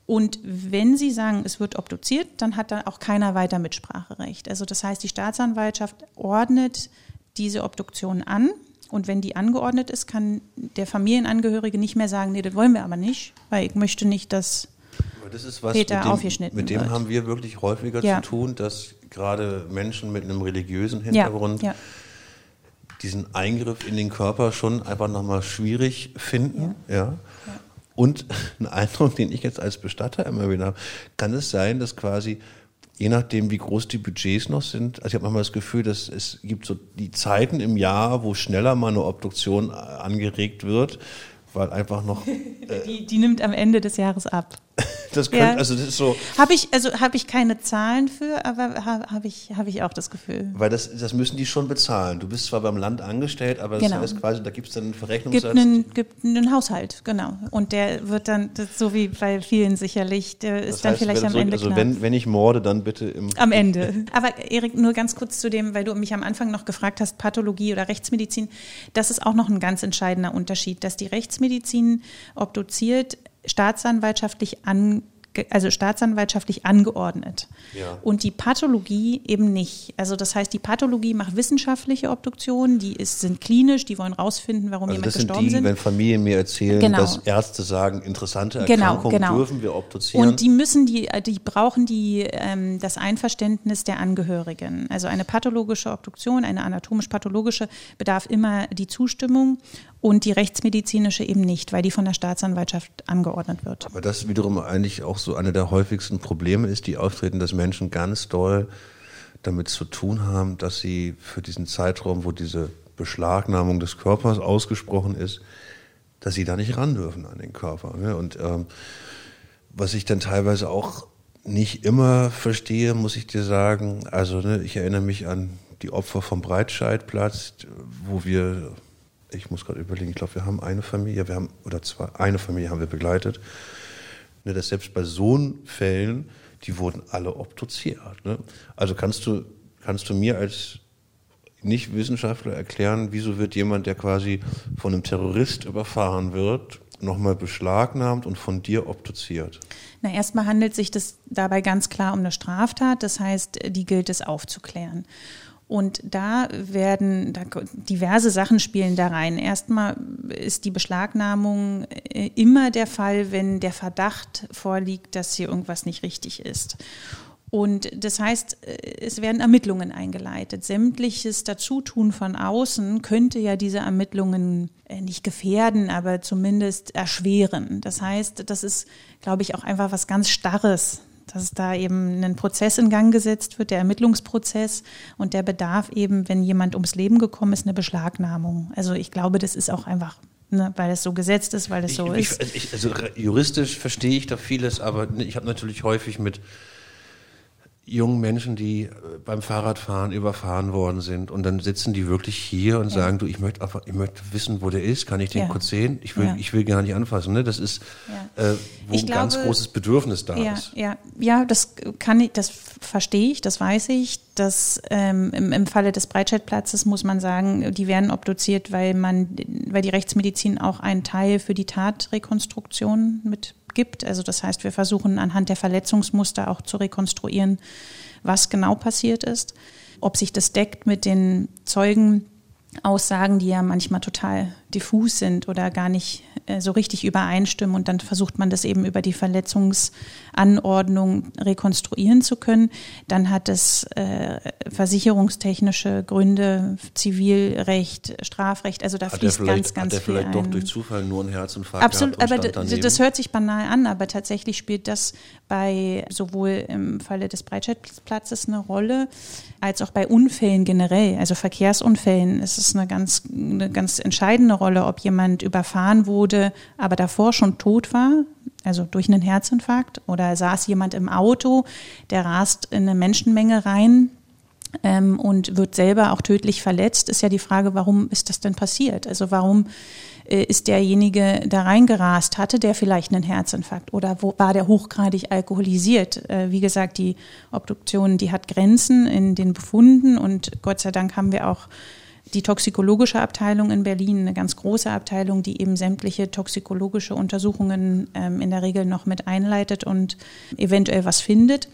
Und wenn Sie sagen, es wird obduziert, dann hat da auch keiner weiter Mitspracherecht. Also das heißt, die Staatsanwaltschaft ordnet diese Obduktion an. Und wenn die angeordnet ist, kann der Familienangehörige nicht mehr sagen, nee, das wollen wir aber nicht, weil ich möchte nicht, dass das ist was, Peter mit dem, aufgeschnitten mit dem wird. haben wir wirklich häufiger Ja. zu tun, dass gerade Menschen mit einem religiösen Hintergrund ja, ja. diesen Eingriff in den Körper schon einfach nochmal schwierig finden. Ja. Und ein Eindruck, den ich jetzt als Bestatter immer wieder habe, kann es sein, dass quasi, je nachdem, wie groß die Budgets noch sind, also ich habe manchmal das Gefühl, dass es gibt so die Zeiten im Jahr, wo schneller mal eine Obduktion äh, angeregt wird, weil einfach noch Die, die nimmt am Ende des Jahres ab. Das könnte, ja. also das ist so. Habe ich, also habe ich keine Zahlen für, aber habe hab ich, habe ich auch das Gefühl. Weil das, das müssen die schon bezahlen. Du bist zwar beim Land angestellt, aber genau. das heißt quasi, da gibt es dann einen Verrechnungssatz. Gibt einen, gibt einen Haushalt, genau. Und der wird dann, so wie bei vielen sicherlich, der ist das dann vielleicht am so, Ende. Also wenn, wenn ich morde, dann bitte im. Am Ende. aber Erik, nur ganz kurz zu dem, weil du mich am Anfang noch gefragt hast, Pathologie oder Rechtsmedizin. Das ist auch noch ein ganz entscheidender Unterschied, dass die Rechtsmedizin obduziert staatsanwaltschaftlich an also staatsanwaltschaftlich angeordnet. Ja. Und die Pathologie eben nicht. Also das heißt, die Pathologie macht wissenschaftliche Obduktionen, die ist, sind klinisch, die wollen rausfinden, warum also jemand das gestorben sind. Die, sind. Wenn Familien mir erzählen, genau. dass Ärzte sagen, interessante genau, Erkrankungen genau, genau. dürfen wir obduzieren. Und die müssen die, die brauchen die ähm, das Einverständnis der Angehörigen. Also eine pathologische Obduktion, eine anatomisch-pathologische bedarf immer die Zustimmung und die rechtsmedizinische eben nicht, weil die von der Staatsanwaltschaft angeordnet wird. Aber das wiederum eigentlich auch so eine der häufigsten Probleme ist, die auftreten, dass Menschen ganz doll damit zu tun haben, dass sie für diesen Zeitraum, wo diese Beschlagnahmung des Körpers ausgesprochen ist, dass sie da nicht ran dürfen an den Körper. Ne? Und ähm, was ich dann teilweise auch nicht immer verstehe, muss ich dir sagen, also ne, ich erinnere mich an die Opfer vom Breitscheidplatz, wo wir ich muss gerade überlegen, ich glaube, wir haben eine Familie, wir haben, oder zwei, eine Familie haben wir begleitet, ne, dass selbst bei so Fällen, die wurden alle obduziert. Ne? Also kannst du, kannst du mir als Nicht-Wissenschaftler erklären, wieso wird jemand, der quasi von einem Terrorist überfahren wird, nochmal beschlagnahmt und von dir obduziert? Na, erstmal handelt sich das dabei ganz klar um eine Straftat, das heißt, die gilt es aufzuklären. Und da werden da diverse Sachen spielen da rein. Erstmal ist die Beschlagnahmung äh, immer der Fall, wenn der Verdacht vorliegt, dass hier irgendwas nicht richtig ist. Und das heißt, äh, es werden Ermittlungen eingeleitet. Sämtliches Dazutun von außen könnte ja diese Ermittlungen äh, nicht gefährden, aber zumindest erschweren. Das heißt, das ist, glaube ich, auch einfach was ganz Starres dass da eben ein Prozess in Gang gesetzt wird, der Ermittlungsprozess und der bedarf eben, wenn jemand ums Leben gekommen ist, eine Beschlagnahmung. Also ich glaube, das ist auch einfach Ne, weil es so gesetzt ist, weil es so ich, ist. Ich, also juristisch verstehe ich da vieles, aber ich habe natürlich häufig mit jungen Menschen, die äh, beim Fahrradfahren überfahren worden sind und dann sitzen die wirklich hier und ja. sagen, du, ich möchte einfach, ich möchte wissen, wo der ist, kann ich den ja. kurz sehen? Ich will, ja. ich will gar nicht anfassen. Ne? Das ist, äh, wo ich ein glaube, ganz großes Bedürfnis da ja, ist. Ja, ja, das kann ich, das verstehe ich, das weiß ich. Das ähm, im, im Falle des Breitscheidplatzes muss man sagen, die werden obduziert, weil man, weil die Rechtsmedizin auch einen Teil für die Tatrekonstruktion mit gibt. Also das heißt, wir versuchen anhand der Verletzungsmuster auch zu rekonstruieren, was genau passiert ist, ob sich das deckt mit den Zeugenaussagen, die ja manchmal total diffus sind oder gar nicht so richtig übereinstimmen und dann versucht man das eben über die Verletzungsanordnung rekonstruieren zu können. Dann hat es äh, versicherungstechnische Gründe, Zivilrecht, Strafrecht, also da hat fließt ganz, ganz hat viel vielleicht ein. doch durch Zufall nur ein Herzinfarkt Absolut, aber das hört sich banal an, aber tatsächlich spielt das bei sowohl im Falle des Breitscheidplatzes eine Rolle, als auch bei Unfällen generell, also Verkehrsunfällen ist es eine ganz, eine ganz entscheidende Rolle, ob jemand überfahren wurde, wurde, aber davor schon tot war, also durch einen Herzinfarkt, oder saß jemand im Auto, der rast in eine Menschenmenge rein, ähm, und wird selber auch tödlich verletzt, ist ja die Frage, warum ist das denn passiert? Also warum äh, ist derjenige da reingerast? Hatte der vielleicht einen Herzinfarkt oder wo, war der hochgradig alkoholisiert? Äh, wie gesagt, die Obduktion, die hat Grenzen in den Befunden und Gott sei Dank haben wir auch die toxikologische Abteilung in Berlin, eine ganz große Abteilung, die eben sämtliche toxikologische Untersuchungen ähm, in der Regel noch mit einleitet und eventuell was findet.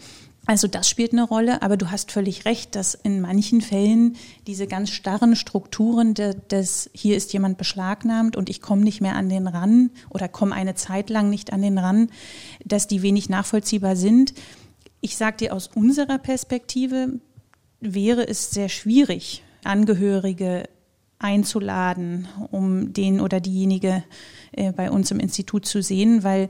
Also das spielt eine Rolle, aber du hast völlig recht, dass in manchen Fällen diese ganz starren Strukturen des, hier ist jemand beschlagnahmt und ich komme nicht mehr an den ran oder komme eine Zeit lang nicht an den ran, dass die wenig nachvollziehbar sind. Ich sage dir aus unserer Perspektive wäre es sehr schwierig, Angehörige einzuladen, um den oder diejenige äh, bei uns im Institut zu sehen, weil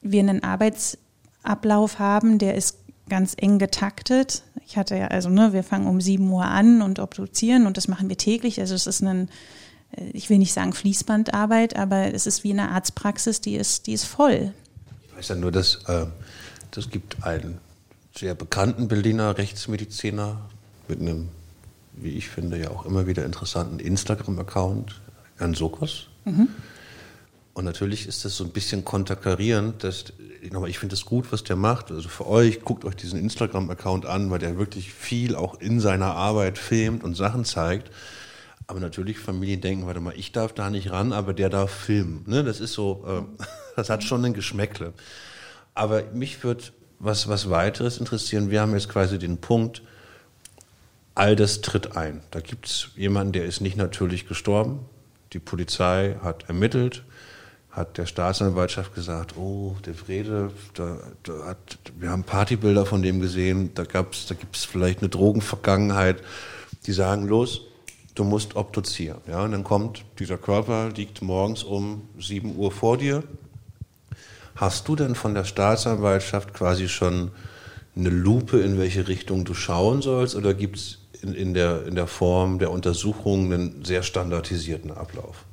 wir einen Arbeitsablauf haben, der ist ganz eng getaktet. Ich hatte ja, also, ne, wir fangen um sieben Uhr an und obduzieren und das machen wir täglich. Also es ist ein, äh, ich will nicht sagen Fließbandarbeit, aber es ist wie eine Arztpraxis, die ist, die ist voll. Ich weiß ja nur, dass äh, das gibt einen sehr bekannten Berliner Rechtsmediziner mit einem, wie ich finde, ja auch immer wieder interessanten Instagram-Account, Jan Sokos. Mhm. Und natürlich ist das so ein bisschen konterkarierend, dass, nochmal, ich finde es gut, was der macht. Also für euch, guckt euch diesen Instagram-Account an, weil der wirklich viel auch in seiner Arbeit filmt und Sachen zeigt. Aber natürlich Familien denken, warte mal, ich darf da nicht ran, aber der darf filmen. Ne? Das ist so, äh, das hat schon ein Geschmäckle. Aber mich würde was, was weiteres interessieren. Wir haben jetzt quasi den Punkt, all das tritt ein. Da gibt es jemanden, der ist nicht natürlich gestorben. Die Polizei hat ermittelt hat der Staatsanwaltschaft gesagt, oh, der Frede, da, da hat, wir haben Partybilder von dem gesehen, da gab's, da gibt es vielleicht eine Drogenvergangenheit. Die sagen, los, du musst obduzieren. Ja, und dann kommt, dieser Körper liegt morgens um 7 Uhr vor dir. Hast du denn von der Staatsanwaltschaft quasi schon eine Lupe, in welche Richtung du schauen sollst, oder gibt es in, in, der, in der Form der Untersuchung einen sehr standardisierten Ablauf?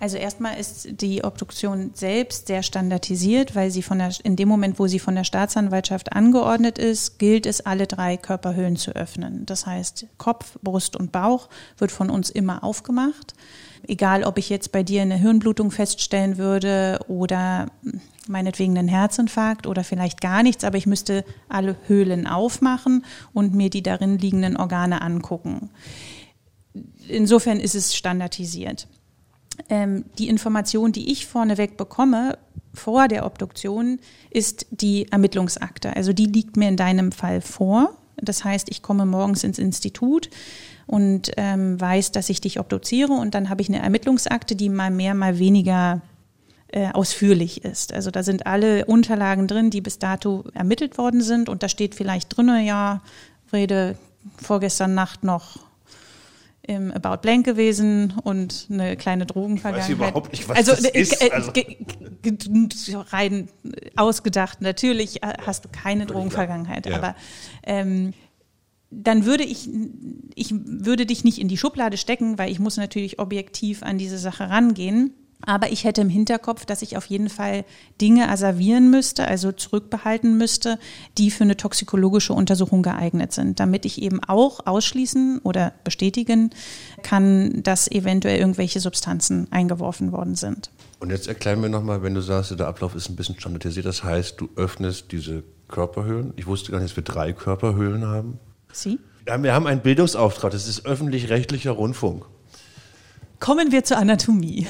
Also erstmal ist die Obduktion selbst sehr standardisiert, weil sie von der, in dem Moment, wo sie von der Staatsanwaltschaft angeordnet ist, gilt es, alle drei Körperhöhlen zu öffnen. Das heißt, Kopf, Brust und Bauch wird von uns immer aufgemacht. Egal, ob ich jetzt bei dir eine Hirnblutung feststellen würde oder meinetwegen einen Herzinfarkt oder vielleicht gar nichts, aber ich müsste alle Höhlen aufmachen und mir die darin liegenden Organe angucken. Insofern ist es standardisiert ähm, die Information, die ich vorneweg bekomme vor der Obduktion, ist die Ermittlungsakte. Also die liegt mir in deinem Fall vor. Das heißt, ich komme morgens ins Institut und ähm, weiß, dass ich dich obduziere und dann habe ich eine Ermittlungsakte, die mal mehr, mal weniger äh, ausführlich ist. Also da sind alle Unterlagen drin, die bis dato ermittelt worden sind und da steht vielleicht drin, ja, Rede vorgestern Nacht noch im About Blank gewesen und eine kleine Drogenvergangenheit. Ich weiß überhaupt nicht, was also, das ist. Äh, also. rein ausgedacht. Natürlich äh, hast du keine Drogenvergangenheit, ja. aber ähm, dann würde ich, ich würde dich nicht in die Schublade stecken, weil ich muss natürlich objektiv an diese Sache rangehen. Aber ich hätte im Hinterkopf, dass ich auf jeden Fall Dinge asservieren müsste, also zurückbehalten müsste, die für eine toxikologische Untersuchung geeignet sind, damit ich eben auch ausschließen oder bestätigen kann, dass eventuell irgendwelche Substanzen eingeworfen worden sind. Und jetzt erklär mir nochmal, wenn du sagst, der Ablauf ist ein bisschen standardisiert, das heißt, du öffnest diese Körperhöhlen. Ich wusste gar nicht, dass wir drei Körperhöhlen haben. Sie? Ja, wir haben einen Bildungsauftrag, das ist öffentlich-rechtlicher Rundfunk. Kommen wir zur Anatomie.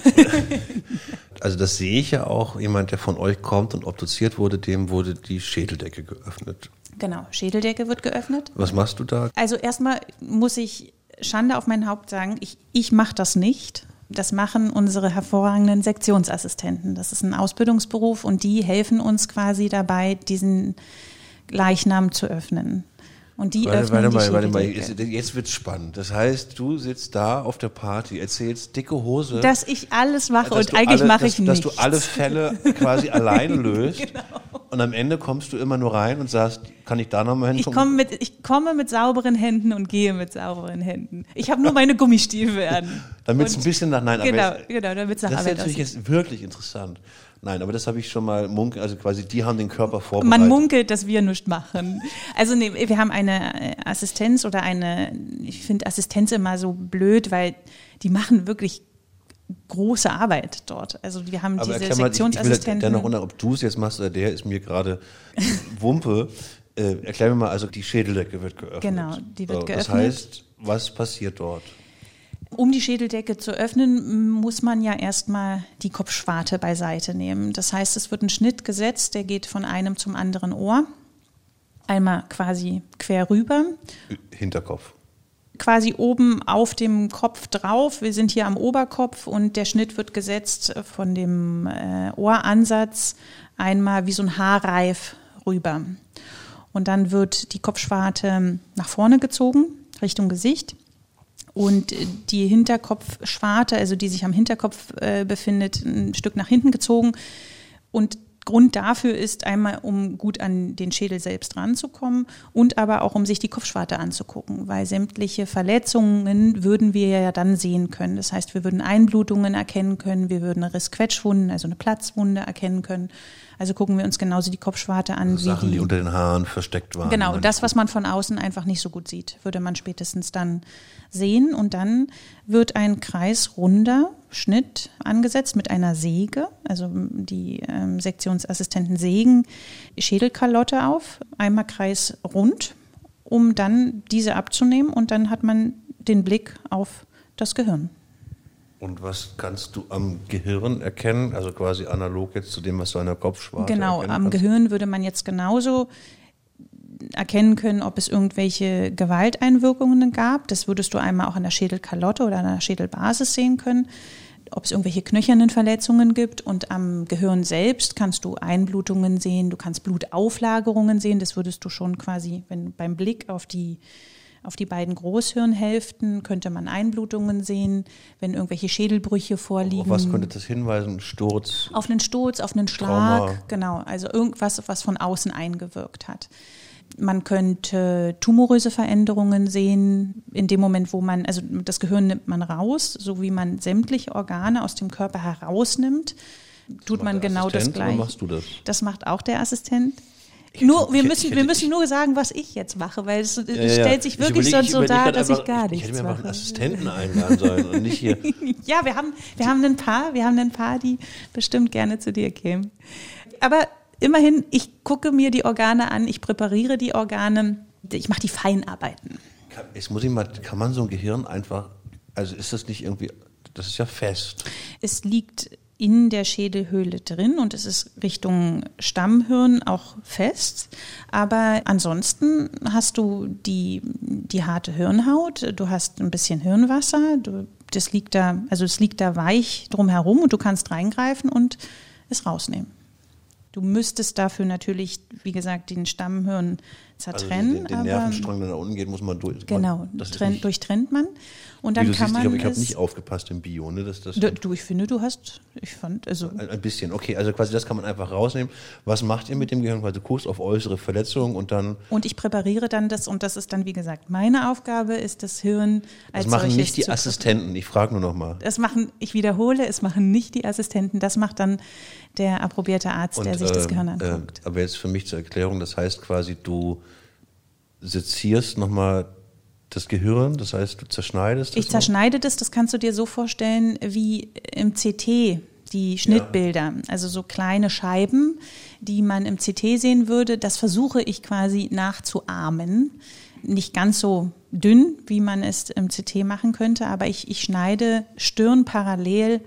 also das sehe ich ja auch. Jemand, der von euch kommt und obduziert wurde, dem wurde die Schädeldecke geöffnet. Genau, Schädeldecke wird geöffnet. Was machst du da? Also erstmal muss ich Schande auf mein Haupt sagen, ich, ich mache das nicht. Das machen unsere hervorragenden Sektionsassistenten. Das ist ein Ausbildungsberuf und die helfen uns quasi dabei, diesen Leichnam zu öffnen. Und die warte, öffnen warte die mal, warte mal, jetzt, wird's spannend. Das heißt, du sitzt da auf der Party, erzählst dicke Hose. Dass ich alles mache und eigentlich mache ich dass, nichts. Dass du alle Fälle quasi alleine löst. Genau. Und am Ende kommst du immer nur rein und sagst, kann ich da nochmal hinkommen? Ich komme, mit, ich komme mit sauberen Händen und gehe mit sauberen Händen. Ich habe nur meine Gummistiefel an. damit es ein bisschen nach Nein Genau, genau, damit es nach Das ist natürlich jetzt wirklich interessant. Nein, aber das habe ich schon mal munkelt, also quasi die haben den Körper vorbereitet. Man munkelt, dass wir nichts machen. Also nee, wir haben eine äh, Assistenz oder eine, ich finde Assistenz immer so blöd, weil die machen wirklich große Arbeit dort. Also wir haben aber diese Sektionsassistenten. Ich, ich will wundern, ob du es jetzt machst oder der ist mir gerade Wumpe. Äh, erklär mir mal, also die Schädeldecke wird geöffnet. Genau, die wird geöffnet. Das heißt, was passiert dort? Um die Schädeldecke zu öffnen, muss man ja erstmal die Kopfschwarte beiseite nehmen. Das heißt, es wird ein Schnitt gesetzt, der geht von einem zum anderen Ohr. Einmal quasi quer rüber. Hinterkopf. Quasi oben auf dem Kopf drauf. Wir sind hier am Oberkopf und der Schnitt wird gesetzt von dem äh, Ohransatz einmal wie so ein Haarreif rüber. Und dann wird die Kopfschwarte nach vorne gezogen, Richtung Gesicht und die Hinterkopfschwarte, also die sich am Hinterkopf äh, befindet, ein Stück nach hinten gezogen und Grund dafür ist einmal, um gut an den Schädel selbst ranzukommen und aber auch, um sich die Kopfschwarte anzugucken, weil sämtliche Verletzungen würden wir ja dann sehen können. Das heißt, wir würden Einblutungen erkennen können, wir würden eine Rissquetschwunde, also eine Platzwunde erkennen können. Also gucken wir uns genauso die Kopfschwarte an. Also Sachen, die, die, unter den Haaren versteckt waren. Genau, das, was man von außen einfach nicht so gut sieht, würde man spätestens dann sehen. Und dann wird ein kreisrunder Schnitt angesetzt mit einer Säge. Also die ähm, Sektionsassistenten sägen Schädelkalotte auf, einmal kreisrund, um dann diese abzunehmen. Und dann hat man den Blick auf das Gehirn. Und was kannst du am Gehirn erkennen? Also quasi analog jetzt zu dem, was du an der Kopfschwarte Genau, am? Gehirn würde man jetzt genauso erkennen können, ob es irgendwelche Gewalteinwirkungen gab. Das würdest du einmal auch an der Schädelkalotte oder an der Schädelbasis sehen können. Ob es irgendwelche knöchernen Verletzungen gibt. Und am Gehirn selbst kannst du Einblutungen sehen, du kannst Blutauflagerungen sehen. Das würdest du schon quasi, wenn beim Blick auf die auf die beiden Großhirnhälften könnte man Einblutungen sehen, wenn irgendwelche Schädelbrüche vorliegen. Auf was könnte das hinweisen? Sturz? Auf einen Sturz, auf einen Schlag, Trauma. genau. Also irgendwas, was von außen eingewirkt hat. Man könnte tumoröse Veränderungen sehen, in dem Moment, wo man, also das Gehirn nimmt man raus, so wie man sämtliche Organe aus dem Körper herausnimmt, tut man genau Assistent, das gleiche. machst du das? Das macht auch der Assistent. Nur, wir müssen, wir müssen nur sagen, was ich jetzt mache, weil es, es ja, ja. stellt sich wirklich überleg, sonst so dar, dass einfach, ich gar nichts mache. Ich hätte mir einfach einen Assistenten einladen sollen und nicht hier. ja, wir haben, wir haben ein paar, wir haben ein paar, die bestimmt gerne zu dir kämen. Aber immerhin, ich gucke mir die Organe an, ich präpariere die Organe, ich mache die Feinarbeiten. Jetzt muss ich mal, kann man so ein Gehirn einfach, also ist das nicht irgendwie, das ist ja fest. Es liegt in der Schädelhöhle drin und es ist Richtung Stammhirn auch fest. Aber ansonsten hast du die, die harte Hirnhaut, du hast ein bisschen Hirnwasser, du, das liegt da, also es liegt da weich drumherum und du kannst reingreifen und es rausnehmen. Du müsstest dafür natürlich, wie gesagt, den Stammhirn zertrennen. Also den, den Nervenstrang, der nach unten geht, muss man durch. Genau, man, durchtrennt man. Und dann kann siehst, man. Ich habe nicht aufgepasst im Bio, ne? Dass das du, du, ich finde, du hast, ich fand, also. Ein, ein, bisschen, okay. Also quasi das kann man einfach rausnehmen. Was macht ihr mit dem Gehirn? Weil du guckst auf äußere Verletzungen und dann. Und ich präpariere dann das, und das ist dann, wie gesagt, meine Aufgabe, ist das Hirn als Das machen nicht die Assistenten, ich frage nur nochmal. Das machen, ich wiederhole, es machen nicht die Assistenten, das macht dann der approbierte Arzt, und, der sich äh, das Gehirn anguckt. Äh, aber jetzt für mich zur Erklärung, das heißt quasi, du sezierst nochmal das Gehirn, das heißt, du zerschneidest es? Ich zerschneide das, das kannst du dir so vorstellen wie im CT, die Schnittbilder, ja. also so kleine Scheiben, die man im CT sehen würde. Das versuche ich quasi nachzuahmen. Nicht ganz so dünn, wie man es im CT machen könnte, aber ich, ich schneide stirnparallel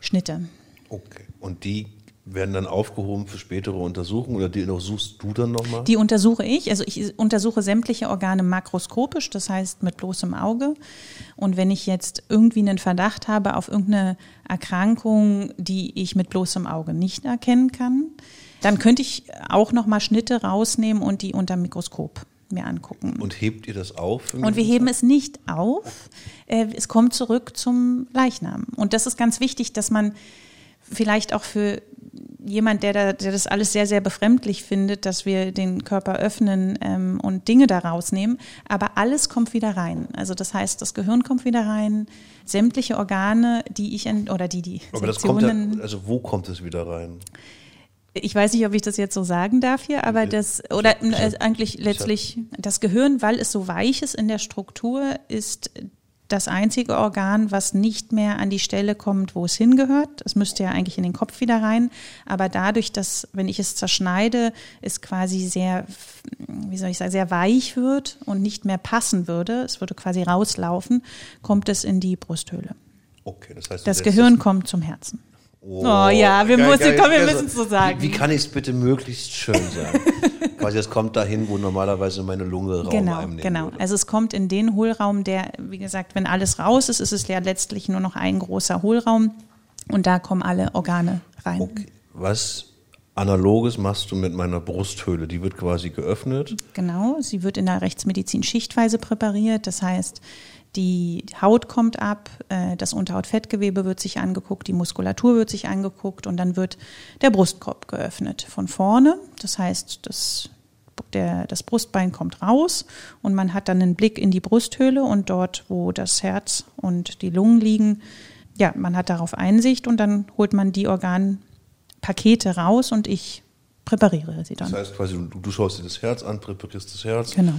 Schnitte. Okay. Und die werden dann aufgehoben für spätere Untersuchungen oder die untersuchst du dann nochmal? Die untersuche ich. Also ich untersuche sämtliche Organe makroskopisch, das heißt mit bloßem Auge. Und wenn ich jetzt irgendwie einen Verdacht habe auf irgendeine Erkrankung, die ich mit bloßem Auge nicht erkennen kann, dann könnte ich auch nochmal Schnitte rausnehmen und die unter Mikroskop mir angucken. Und hebt ihr das auf? Und wir heben es nicht auf. Äh, es kommt zurück zum Leichnam. Und das ist ganz wichtig, dass man vielleicht auch für jemand, der, da, der das alles sehr, sehr befremdlich findet, dass wir den Körper öffnen ähm, und Dinge da rausnehmen. Aber alles kommt wieder rein. Also das heißt, das Gehirn kommt wieder rein, sämtliche Organe, die ich oder die die Aber das kommt ja, also wo kommt es wieder rein? Ich weiß nicht, ob ich das jetzt so sagen darf hier, aber das, oder äh, eigentlich letztlich das Gehirn, weil es so weich ist in der Struktur, ist das einzige Organ, was nicht mehr an die Stelle kommt, wo es hingehört. Es müsste ja eigentlich in den Kopf wieder rein. Aber dadurch, dass, wenn ich es zerschneide, es quasi sehr, wie soll ich sagen, sehr weich wird und nicht mehr passen würde, es würde quasi rauslaufen, kommt es in die Brusthöhle. Okay, das heißt, das Gehirn kommt zum Herzen. Oh, oh ja, wir, geil, müssen, komm, wir müssen es so sagen. Wie, wie kann ich es bitte möglichst schön sagen? Quasi, es kommt dahin, wo normalerweise meine Lunge Raum genau, Genau, würde. also es kommt in den Hohlraum, der, wie gesagt, wenn alles raus ist, ist es ja letztlich nur noch ein großer Hohlraum und da kommen alle Organe rein. Okay. Was Analoges machst du mit meiner Brusthöhle. Die wird quasi geöffnet. Genau, sie wird in der Rechtsmedizin schichtweise präpariert. Das heißt, Die Haut kommt ab, äh, das Unterhautfettgewebe wird sich angeguckt, die Muskulatur wird sich angeguckt und dann wird der Brustkorb geöffnet von vorne. Das heißt, das, der, das Brustbein kommt raus und man hat dann einen Blick in die Brusthöhle und dort, wo das Herz und die Lungen liegen, ja, man hat darauf Einsicht und dann holt man die Organpakete raus und ich präpariere sie dann. Das heißt quasi, du, du schaust dir das Herz an, präparierst das Herz. Genau.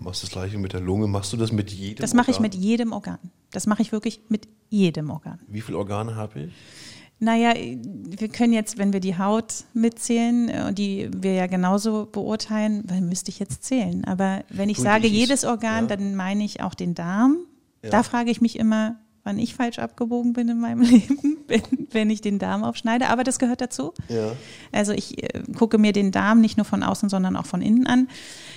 Machst das gleiche mit der Lunge. Machst du das mit jedem Das mache ich mit jedem Organ. Das mache ich wirklich mit jedem Organ. Wie viele Organe habe ich? Naja, wir können jetzt, wenn wir die Haut mitzählen, äh, die wir ja genauso beurteilen, weil müsste ich jetzt zählen. Aber wenn ich Gut, sage ich- jedes Organ, ja. dann meine ich auch den Darm. Ja. Da frage ich mich immer, wann ich falsch abgebogen bin in meinem Leben, wenn, wenn ich den Darm aufschneide. Aber das gehört dazu. Ja. Also ich äh, gucke mir den Darm nicht nur von außen, sondern auch von innen an.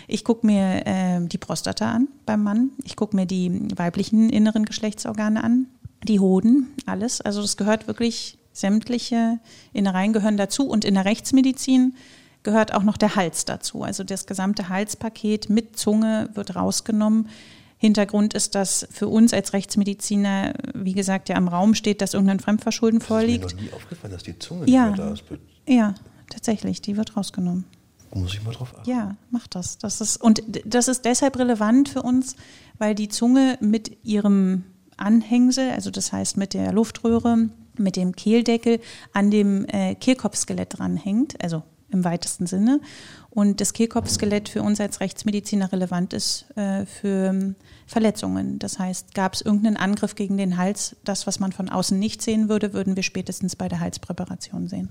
Ich gucke mir äh, die Prostata an beim Mann. Ich gucke mir die weiblichen inneren Geschlechtsorgane an, die Hoden, alles. Also das gehört wirklich, sämtliche Innereien gehören dazu. Und in der Rechtsmedizin gehört auch noch der Hals dazu. Also das gesamte Halspaket mit Zunge wird rausgenommen. Hintergrund ist, dass für uns als Rechtsmediziner, wie gesagt, ja am Raum steht, dass irgendein Fremdverschulden Das ist mir vorliegt. noch nie aufgefallen, dass die Zunge Ja. nicht mehr da ist. Ja, tatsächlich, die wird rausgenommen. Muss ich mal drauf achten. Ja, mach das. das ist, und das ist deshalb relevant für uns, weil die Zunge mit ihrem Anhängsel, also das heißt mit der Luftröhre, mit dem Kehldeckel an dem äh, Kehlkopfskelett dranhängt, also im weitesten Sinne. Und das Kehlkopfskelett für uns als Rechtsmediziner relevant ist äh, für ähm, Verletzungen. Das heißt, gab es irgendeinen Angriff gegen den Hals, das, was man von außen nicht sehen würde, würden wir spätestens bei der Halspräparation sehen.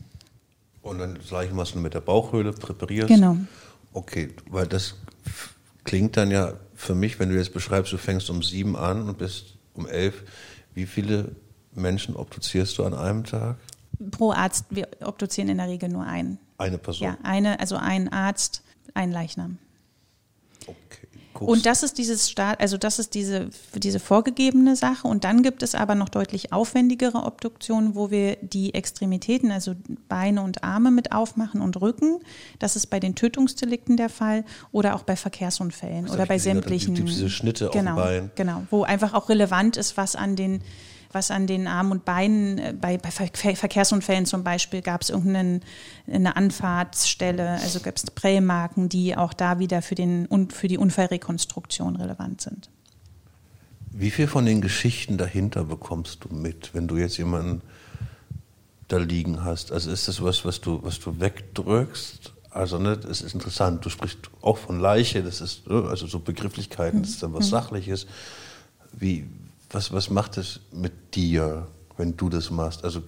Und dann das gleiche, was du mit der Bauchhöhle präparierst. Genau. Okay, weil das klingt dann ja für mich, wenn du jetzt beschreibst, du fängst um sieben an und bist um elf. Wie viele Menschen obduzierst du an einem Tag? Pro Arzt, wir obduzieren in der Regel nur einen. Eine Person. Ja, eine, also ein Arzt, ein Leichnam. Okay. Und das ist dieses Staat, also das ist diese, diese vorgegebene Sache. Und dann gibt es aber noch deutlich aufwendigere Obduktionen, wo wir die Extremitäten, also Beine und Arme mit aufmachen und Rücken. Das ist bei den Tötungsdelikten der Fall oder auch bei Verkehrsunfällen Das oder bei gesehen, sämtlichen. diese Schnitte auf genau, Bein. Genau, wo einfach auch relevant ist, was an den was an den Armen und Beinen, äh, bei, bei Ver Ver Verkehrsunfällen zum Beispiel, gab es irgendeine eine Anfahrtsstelle, also gab es Prellmarken, die auch da wieder für, den, für die Unfallrekonstruktion relevant sind. Wie viel von den Geschichten dahinter bekommst du mit, wenn du jetzt jemanden da liegen hast? Also ist das was, was du, was du wegdrückst? Also ne, es ist interessant. Du sprichst auch von Leiche. Das ist ne, also so Begrifflichkeiten. Das ist dann was Sachliches. Wie, was, was macht es mit dir, wenn du das machst? Also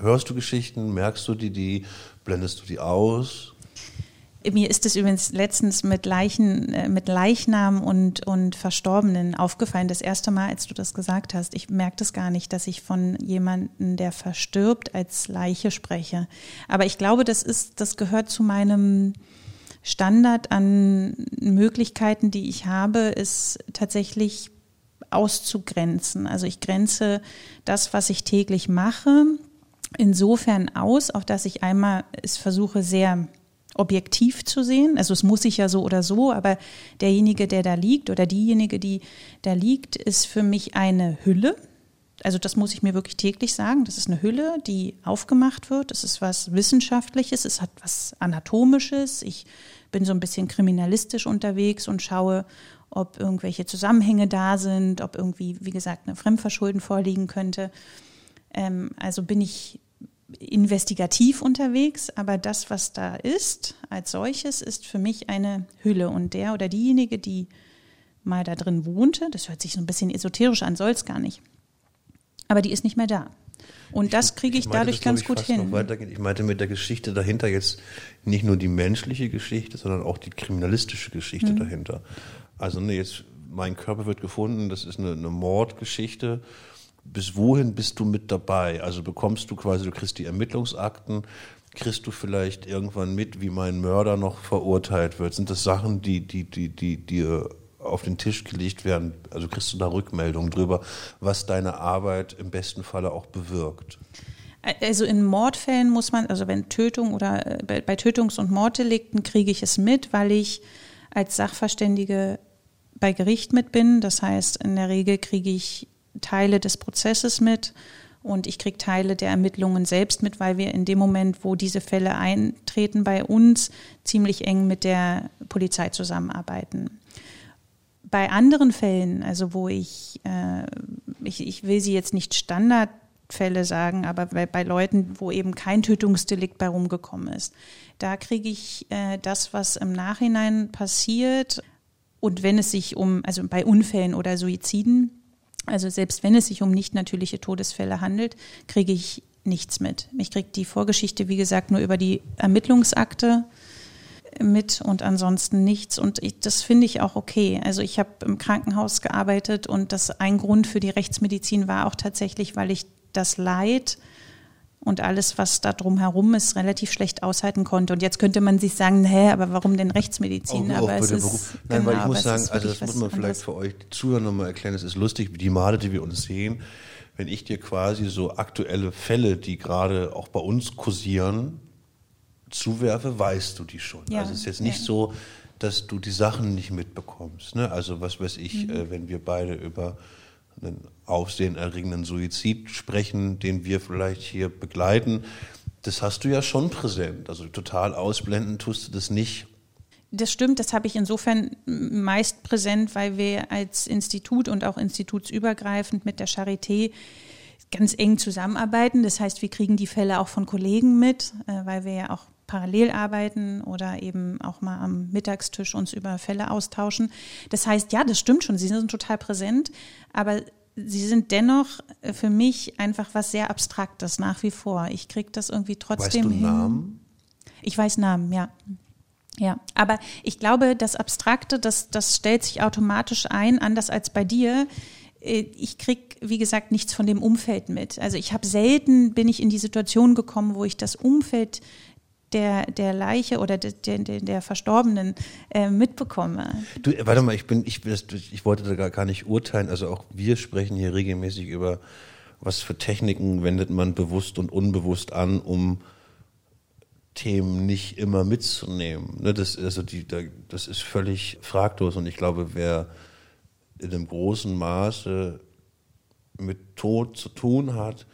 hörst du Geschichten, merkst du die, die blendest du die aus? Mir ist es übrigens letztens mit Leichen, äh, mit Leichnam und, und Verstorbenen aufgefallen, das erste Mal, als du das gesagt hast. Ich merke das gar nicht, dass ich von jemandem, der verstirbt, als Leiche spreche. Aber ich glaube, das ist, das gehört zu meinem Standard an Möglichkeiten, die ich habe, ist tatsächlich auszugrenzen. Also ich grenze das, was ich täglich mache, insofern aus, auf dass ich einmal es versuche, sehr objektiv zu sehen. Also es muss ich ja so oder so, aber derjenige, der da liegt oder diejenige, die da liegt, ist für mich eine Hülle. Also das muss ich mir wirklich täglich sagen. Das ist eine Hülle, die aufgemacht wird. Es ist was Wissenschaftliches, es hat was Anatomisches. Ich bin so ein bisschen kriminalistisch unterwegs und schaue, ob irgendwelche Zusammenhänge da sind, ob irgendwie, wie gesagt, eine Fremdverschulden vorliegen könnte. Ähm, also bin ich investigativ unterwegs, aber das, was da ist, als solches, ist für mich eine Hülle. Und der oder diejenige, die mal da drin wohnte, das hört sich so ein bisschen esoterisch an, soll es gar nicht. Aber die ist nicht mehr da. Und das kriege ich, meinte dadurch das, ganz ich, gut hin. Ich meinte mit der Geschichte dahinter jetzt nicht nur die menschliche Geschichte, sondern auch die kriminalistische Geschichte Mhm. dahinter. Also ne, jetzt mein Körper wird gefunden, das ist eine, eine Mordgeschichte. Bis wohin bist du mit dabei? Also bekommst du quasi, du kriegst die Ermittlungsakten, kriegst du vielleicht irgendwann mit, wie mein Mörder noch verurteilt wird? Sind das Sachen, die, die, die, die, dir auf den Tisch gelegt werden? Also kriegst du da Rückmeldungen drüber, was deine Arbeit im besten Falle auch bewirkt? Also in Mordfällen muss man, also wenn Tötung oder äh, bei Tötungs- und Morddelikten kriege ich es mit, weil ich als Sachverständige bei Gericht mit bin. Das heißt, in der Regel kriege ich Teile des Prozesses mit und ich kriege Teile der Ermittlungen selbst mit, weil wir in dem Moment, wo diese Fälle eintreten bei uns, ziemlich eng mit der Polizei zusammenarbeiten. Bei anderen Fällen, also wo ich, äh, ich, ich will sie jetzt nicht Standardfälle sagen, aber bei, bei Leuten, wo eben kein Tötungsdelikt bei rumgekommen ist, da kriege ich äh, das, was im Nachhinein passiert. Und wenn es sich um, also bei Unfällen oder Suiziden, also selbst wenn es sich um nicht natürliche Todesfälle handelt, kriege ich nichts mit. Ich kriege die Vorgeschichte, wie gesagt, nur über die Ermittlungsakte mit und ansonsten nichts. Und ich, das finde ich auch okay. Also ich habe im Krankenhaus gearbeitet und das ein Grund für die Rechtsmedizin war auch tatsächlich, weil ich das Leid und alles, was da drumherum ist, relativ schlecht aushalten konnte. Und jetzt könnte man sich sagen, hä, aber warum denn Rechtsmedizin? Auch, aber auch es ist, Beruf. Nein, genau, weil ich muss sagen, also das muss man vielleicht anderes. für euch Zuhörer nochmal erklären. Es ist lustig, wie die Male, die wir uns sehen, wenn ich dir quasi so aktuelle Fälle, die gerade auch bei uns kursieren, zuwerfe, weißt du die schon. Ja, also es ist jetzt nicht ja. so, dass du die Sachen nicht mitbekommst. Ne? Also was weiß ich, Mhm. äh, wenn wir beide über einen aufsehenerregenden Suizid sprechen, den wir vielleicht hier begleiten, das hast du ja schon präsent. Also total ausblenden tust du das nicht. Das stimmt, das habe ich insofern meist präsent, weil wir als Institut und auch institutsübergreifend mit der Charité ganz eng zusammenarbeiten. Das heißt, wir kriegen die Fälle auch von Kollegen mit, äh, weil wir ja auch parallel arbeiten oder eben auch mal am Mittagstisch uns über Fälle austauschen. Das heißt, ja, das stimmt schon, sie sind total präsent, aber sie sind dennoch äh, für mich einfach was sehr Abstraktes nach wie vor. Ich kriege das irgendwie Weißt trotzdem du hin. Namen? Ich weiß Namen, ja. Ja, aber ich glaube, das Abstrakte, das, das stellt sich automatisch ein, anders als bei dir. Äh, Ich krieg, wie gesagt, nichts von dem Umfeld mit. Also ich habe selten, bin ich in die Situation gekommen, wo ich das Umfeld der, der Leiche oder der, der, der Verstorbenen äh, mitbekomme. Du, äh, warte mal, ich bin, ich, ich wollte da gar, nicht urteilen. Also auch wir sprechen hier regelmäßig über, was für Techniken wendet man bewusst und unbewusst an, um Themen nicht immer mitzunehmen. Ne, das, also die, da, das ist völlig fraglos und ich glaube, wer in einem großen Maße mit Tod zu tun hat,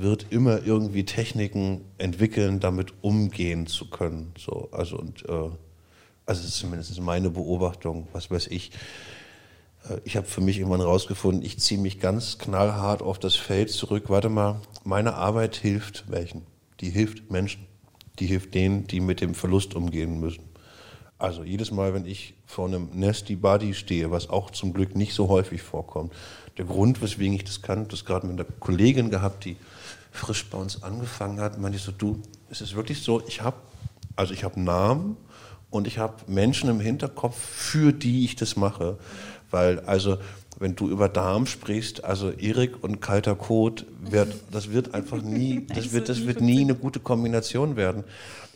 wird immer irgendwie Techniken entwickeln, damit umgehen zu können. So, also und äh, also zumindest meine Beobachtung, was weiß ich. Äh, Ich habe für mich irgendwann rausgefunden, ich ziehe mich ganz knallhart auf das Feld zurück. Warte mal, meine Arbeit hilft welchen? Die hilft Menschen. Die hilft denen, die mit dem Verlust umgehen müssen. Also jedes Mal, wenn ich vor einem Nasty Body stehe, was auch zum Glück nicht so häufig vorkommt, der Grund, weswegen ich das kann, das gerade mit einer Kollegin gehabt, die frisch bei uns angefangen hat, meinte ich so, du, es ist wirklich so, ich habe, also ich habe Namen und ich habe Menschen im Hinterkopf, für die ich das mache, weil also wenn du über Darm sprichst, also Erik und kalter Kot, wird, das wird einfach nie, das wird, das wird nie eine gute Kombination werden.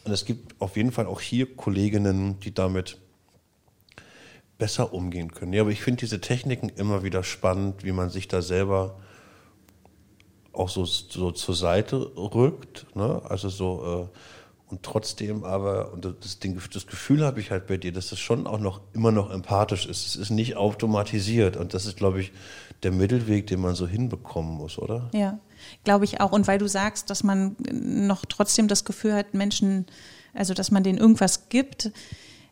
Und es gibt auf jeden Fall auch hier Kolleginnen, die damit besser umgehen können. Ja, aber ich finde diese Techniken immer wieder spannend, wie man sich da selber auch so, so zur Seite rückt. Ne? Also so, äh, und trotzdem aber, und das, Ding, das Gefühl habe ich halt bei dir, dass das schon auch noch immer noch empathisch ist. Es ist nicht automatisiert. Und das ist, glaube ich, der Mittelweg, den man so hinbekommen muss, oder? Ja, glaube ich auch. Und weil du sagst, dass man noch trotzdem das Gefühl hat, Menschen, also dass man denen irgendwas gibt,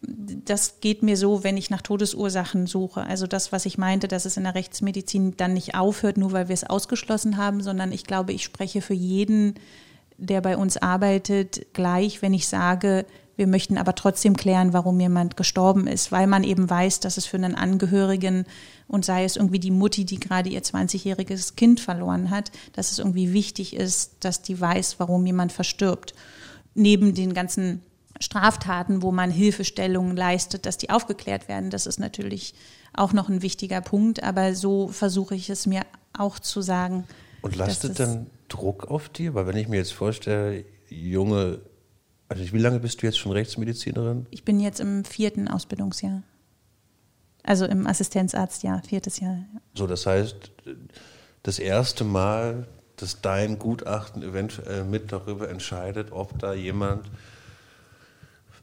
das geht mir so, wenn ich nach Todesursachen suche. Also das, was ich meinte, dass es in der Rechtsmedizin dann nicht aufhört, nur weil wir es ausgeschlossen haben, sondern ich glaube, ich spreche für jeden, der bei uns arbeitet, gleich, wenn ich sage, wir möchten aber trotzdem klären, warum jemand gestorben ist, weil man eben weiß, dass es für einen Angehörigen und sei es irgendwie die Mutti, die gerade ihr 20-jähriges Kind verloren hat, dass es irgendwie wichtig ist, dass die weiß, warum jemand verstirbt. Neben den ganzen Straftaten, wo man Hilfestellungen leistet, dass die aufgeklärt werden, das ist natürlich auch noch ein wichtiger Punkt, aber so versuche ich es mir auch zu sagen. Und lastet dann Druck auf dir? Weil wenn ich mir jetzt vorstelle, junge, also wie lange bist du jetzt schon Rechtsmedizinerin? Ich bin jetzt im vierten Ausbildungsjahr. Also im Assistenzarztjahr, viertes Jahr. ja. So, das heißt, das erste Mal, dass dein Gutachten eventuell mit darüber entscheidet, ob da jemand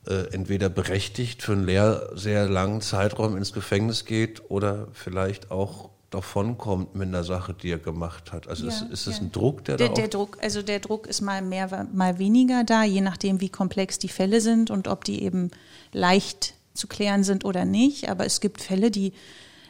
äh, entweder berechtigt für einen leer, sehr langen Zeitraum ins Gefängnis geht oder vielleicht auch davonkommt mit einer Sache, die er gemacht hat. Also ja, ist, ist ja. ein Druck, der, der da Der Druck, also der Druck ist mal mehr, mal weniger da, je nachdem, wie komplex die Fälle sind und ob die eben leicht zu klären sind oder nicht. Aber es gibt Fälle, die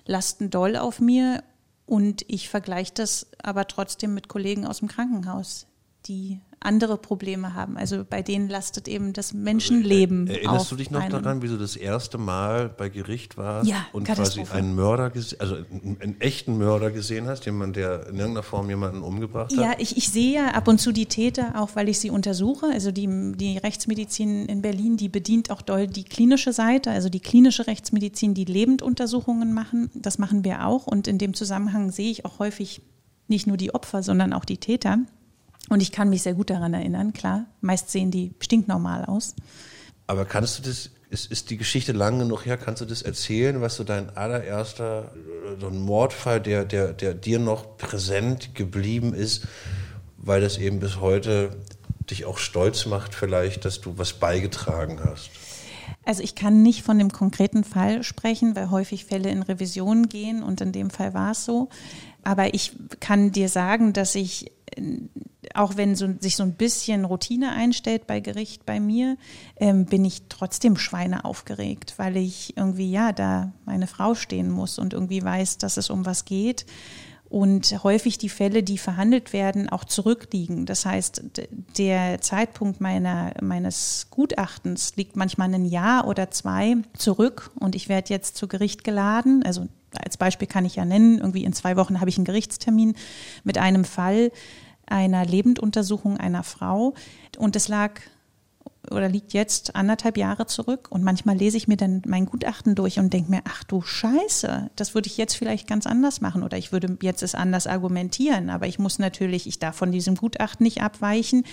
lasten doll auf mir und ich vergleiche das aber trotzdem mit Kollegen aus dem Krankenhaus, die andere Probleme haben. Also bei denen lastet eben das Menschenleben. Also, erinnerst du dich noch einem. daran, wie du das erste Mal bei Gericht warst ja, und quasi einen Mörder, also einen, einen, echten Mörder gesehen hast, jemand, der in irgendeiner Form jemanden umgebracht hat? Ja, ich, ich sehe ja ab und zu die Täter, auch weil ich sie untersuche. Also die, die Rechtsmedizin in Berlin, die bedient auch doll die klinische Seite, also die klinische Rechtsmedizin, die Lebenduntersuchungen machen. Das machen wir auch. Und in dem Zusammenhang sehe ich auch häufig nicht nur die Opfer, sondern auch die Täter. Und ich kann mich sehr gut daran erinnern, klar. Meist sehen die stinknormal aus. Aber kannst du das, ist, ist die Geschichte lang genug her, kannst du das erzählen, was so dein allererster, so ein Mordfall, der, der, der dir noch präsent geblieben ist, weil das eben bis heute dich auch stolz macht vielleicht, dass du was beigetragen hast? Also ich kann nicht von dem konkreten Fall sprechen, weil häufig Fälle in Revision gehen und in dem Fall war es so. Aber ich kann dir sagen, dass ich auch wenn so, sich so ein bisschen Routine einstellt bei Gericht bei mir, ähm, bin ich trotzdem Schweine aufgeregt, weil ich irgendwie ja da meine Frau stehen muss und irgendwie weiß, dass es um was geht und häufig die Fälle, die verhandelt werden, auch zurückliegen. Das heißt, der Zeitpunkt meiner, meines Gutachtens liegt manchmal ein Jahr oder zwei zurück und ich werde jetzt zu Gericht geladen. Also als Beispiel kann ich ja nennen, irgendwie in zwei Wochen habe ich einen Gerichtstermin mit einem Fall, einer Lebenduntersuchung einer Frau. Und es lag oder liegt jetzt anderthalb Jahre zurück. Und manchmal lese ich mir dann mein Gutachten durch und denke mir, ach du Scheiße, das würde ich jetzt vielleicht ganz anders machen oder ich würde jetzt es anders argumentieren. Aber ich muss natürlich, ich darf von diesem Gutachten nicht abweichen.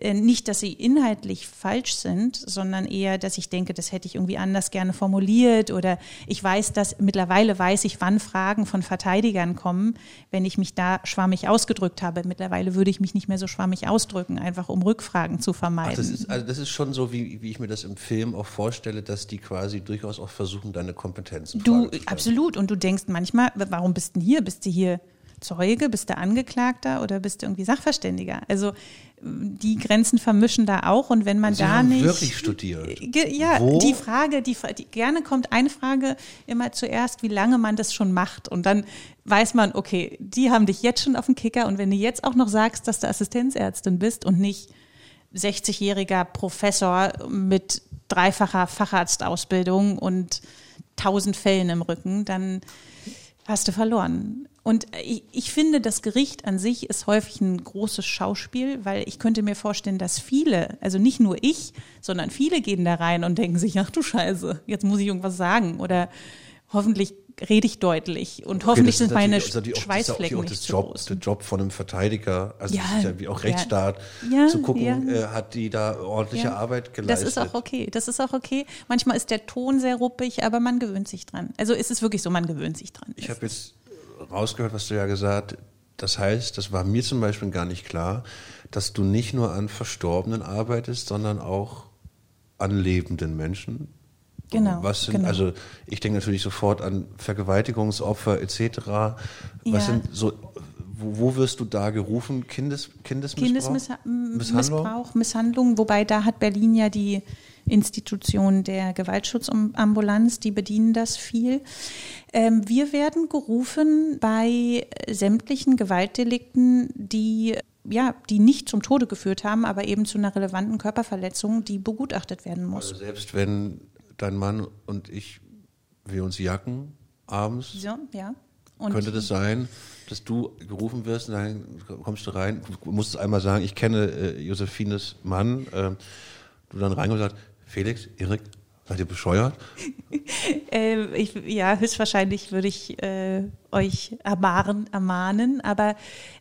Äh, nicht, dass sie inhaltlich falsch sind, sondern eher, dass ich denke, das hätte ich irgendwie anders gerne formuliert oder ich weiß, dass mittlerweile weiß ich, wann Fragen von Verteidigern kommen, wenn ich mich da schwammig ausgedrückt habe. Mittlerweile würde ich mich nicht mehr so schwammig ausdrücken, einfach um Rückfragen zu vermeiden. Ach, das, ist, also das ist schon so, wie, wie ich mir das im Film auch vorstelle, dass die quasi durchaus auch versuchen, deine Kompetenzen du Absolut. Und du denkst manchmal, warum bist du hier? Bist du hier Zeuge? Bist du Angeklagter oder bist du irgendwie Sachverständiger? Also die Grenzen vermischen da auch und wenn man Sie da haben nicht wirklich studiert. Ja, Wo? die Frage, die, die gerne kommt eine Frage immer zuerst, wie lange man das schon macht und dann weiß man, okay, die haben dich jetzt schon auf dem Kicker und wenn du jetzt auch noch sagst, dass du Assistenzärztin bist und nicht 60-jähriger Professor mit dreifacher Facharztausbildung und tausend Fällen im Rücken, dann hast du verloren. Und ich, ich, finde, das Gericht an sich ist häufig ein großes Schauspiel, weil ich könnte mir vorstellen, dass viele, also nicht nur ich, sondern viele gehen da rein und denken sich, ach du Scheiße, jetzt muss ich irgendwas sagen oder hoffentlich rede ich deutlich und okay, hoffentlich sind meine also Schweißflecken auch, nicht das Job, groß. Der Job von einem Verteidiger, also ja, ja wie auch Rechtsstaat, ja, zu gucken, äh, hat die da ordentliche Arbeit geleistet. Das ist auch okay, das ist auch okay. Manchmal ist der Ton sehr ruppig, aber man gewöhnt sich dran. Also ist es wirklich so, man gewöhnt sich dran. Ich habe jetzt rausgehört, was du ja gesagt Das heißt, das war mir zum Beispiel gar nicht klar, dass du nicht nur an Verstorbenen arbeitest, sondern auch an lebenden Menschen. Genau. Was sind, genau. also ich denke natürlich sofort an Vergewaltigungsopfer etc. Was ja. sind so, wo, wo, wirst du da gerufen? Kindes, Kindesmissbrauch? Kindesmissbrauch, Misshandlung, wobei da hat Berlin ja die Institution der Gewaltschutzambulanz, die bedienen das viel. Ähm, wir werden gerufen bei sämtlichen Gewaltdelikten, die ja, die nicht zum Tode geführt haben, aber eben zu einer relevanten Körperverletzung, die begutachtet werden muss. Also selbst wenn dein Mann und ich, wir uns jacken abends, so, ja. Und könnte das sein, dass du gerufen wirst dann kommst du rein, musst einmal sagen, ich kenne äh, Josephines Mann, äh, du dann reinkommst und sagst, Felix, Erik, seid ihr bescheuert? äh, ich, ja, höchstwahrscheinlich würde ich äh, euch ermahnen, ermahnen aber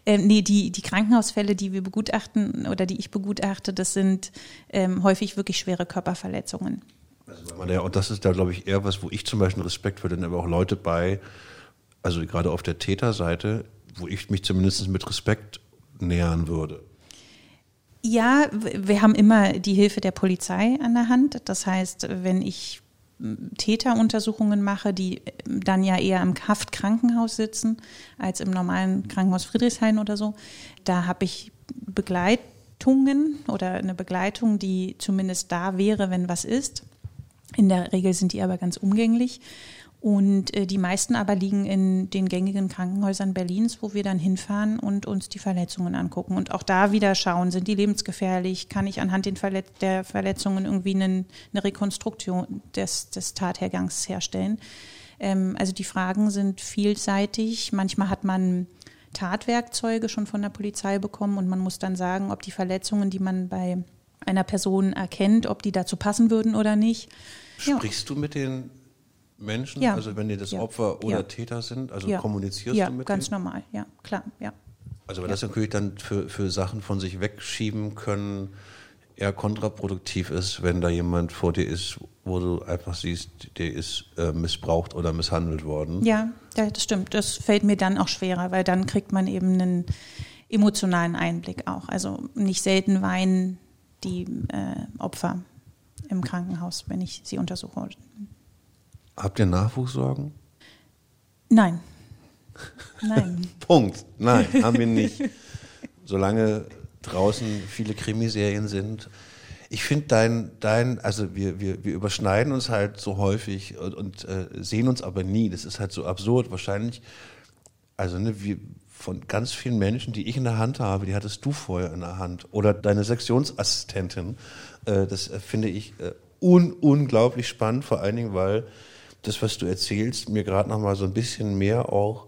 äh, nee, die, die Krankenhausfälle, die wir begutachten oder die ich begutachte, das sind ähm, häufig wirklich schwere Körperverletzungen. Also, ja, und das ist da, glaube ich, eher was, wo ich zum Beispiel Respekt für, denn aber auch Leute bei, also gerade auf der Täterseite, wo ich mich zumindest mit Respekt nähern würde. Ja, wir haben immer die Hilfe der Polizei an der Hand. Das heißt, wenn ich Täteruntersuchungen mache, die dann ja eher im Haftkrankenhaus sitzen als im normalen Krankenhaus Friedrichshain oder so, da habe ich Begleitungen oder eine Begleitung, die zumindest da wäre, wenn was ist. In der Regel sind die aber ganz umgänglich. Und äh, die meisten aber liegen in den gängigen Krankenhäusern Berlins, wo wir dann hinfahren und uns die Verletzungen angucken. Und auch da wieder schauen, sind die lebensgefährlich? Kann ich anhand Verlet der Verletzungen irgendwie einen, eine Rekonstruktion des, des Tathergangs herstellen? Ähm, also die Fragen sind vielseitig. Manchmal hat man Tatwerkzeuge schon von der Polizei bekommen und man muss dann sagen, ob die Verletzungen, die man bei einer Person erkennt, ob die dazu passen würden oder nicht. Sprichst ja. du mit den Menschen, ja. also wenn die das ja. Opfer oder Ja. Täter sind, also Ja. kommunizierst ja, du mit ganz denen? normal, ja, klar, ja. Also weil das natürlich dann für, für Sachen von sich wegschieben können, eher kontraproduktiv ist, wenn da jemand vor dir ist, wo du einfach siehst, der ist äh, missbraucht oder misshandelt worden. Ja, ja, das stimmt. Das fällt mir dann auch schwerer, weil dann kriegt man eben einen emotionalen Einblick auch. Also nicht selten weinen die äh, Opfer im Krankenhaus, wenn ich sie untersuche. Habt ihr Nachwuchssorgen? Nein. Nein. Punkt. Nein, haben wir nicht. Solange draußen viele Krimiserien sind. Ich finde dein, dein, also wir, wir, wir überschneiden uns halt so häufig und, und äh, sehen uns aber nie. Das ist halt so absurd. Wahrscheinlich, also ne, wir, von ganz vielen Menschen, die ich in der Hand habe, die hattest du vorher in der Hand. Oder deine Sektionsassistentin. Äh, das äh, finde ich äh, un, unglaublich spannend, vor allen Dingen, weil das, was du erzählst, mir gerade noch mal so ein bisschen mehr auch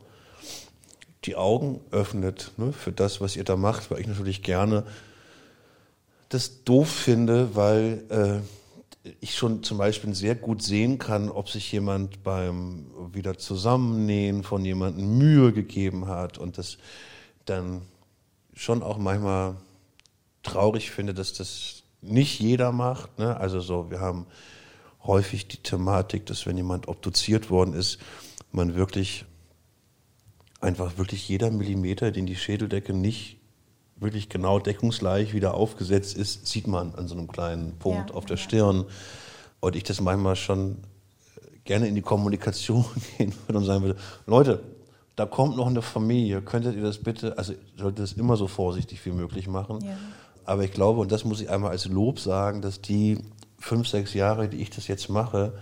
die Augen öffnet ne, für das, was ihr da macht, weil ich natürlich gerne das doof finde, weil äh, ich schon zum Beispiel sehr gut sehen kann, ob sich jemand beim wieder Zusammennähen von jemandem Mühe gegeben hat und das dann schon auch manchmal traurig finde, dass das nicht jeder macht. Ne? Also so, wir haben häufig die Thematik, dass wenn jemand obduziert worden ist, man wirklich einfach wirklich jeder Millimeter, den die Schädeldecke nicht wirklich genau deckungsgleich wieder aufgesetzt ist, sieht man an so einem kleinen Punkt Ja, auf der ja. Stirn. Und ich das manchmal schon gerne in die Kommunikation gehen würde und sagen würde, Leute, da kommt noch eine Familie, könntet ihr das bitte, also solltet das immer so vorsichtig wie möglich machen. Ja. Aber ich glaube, und das muss ich einmal als Lob sagen, dass die fünf, sechs Jahre, die ich das jetzt mache,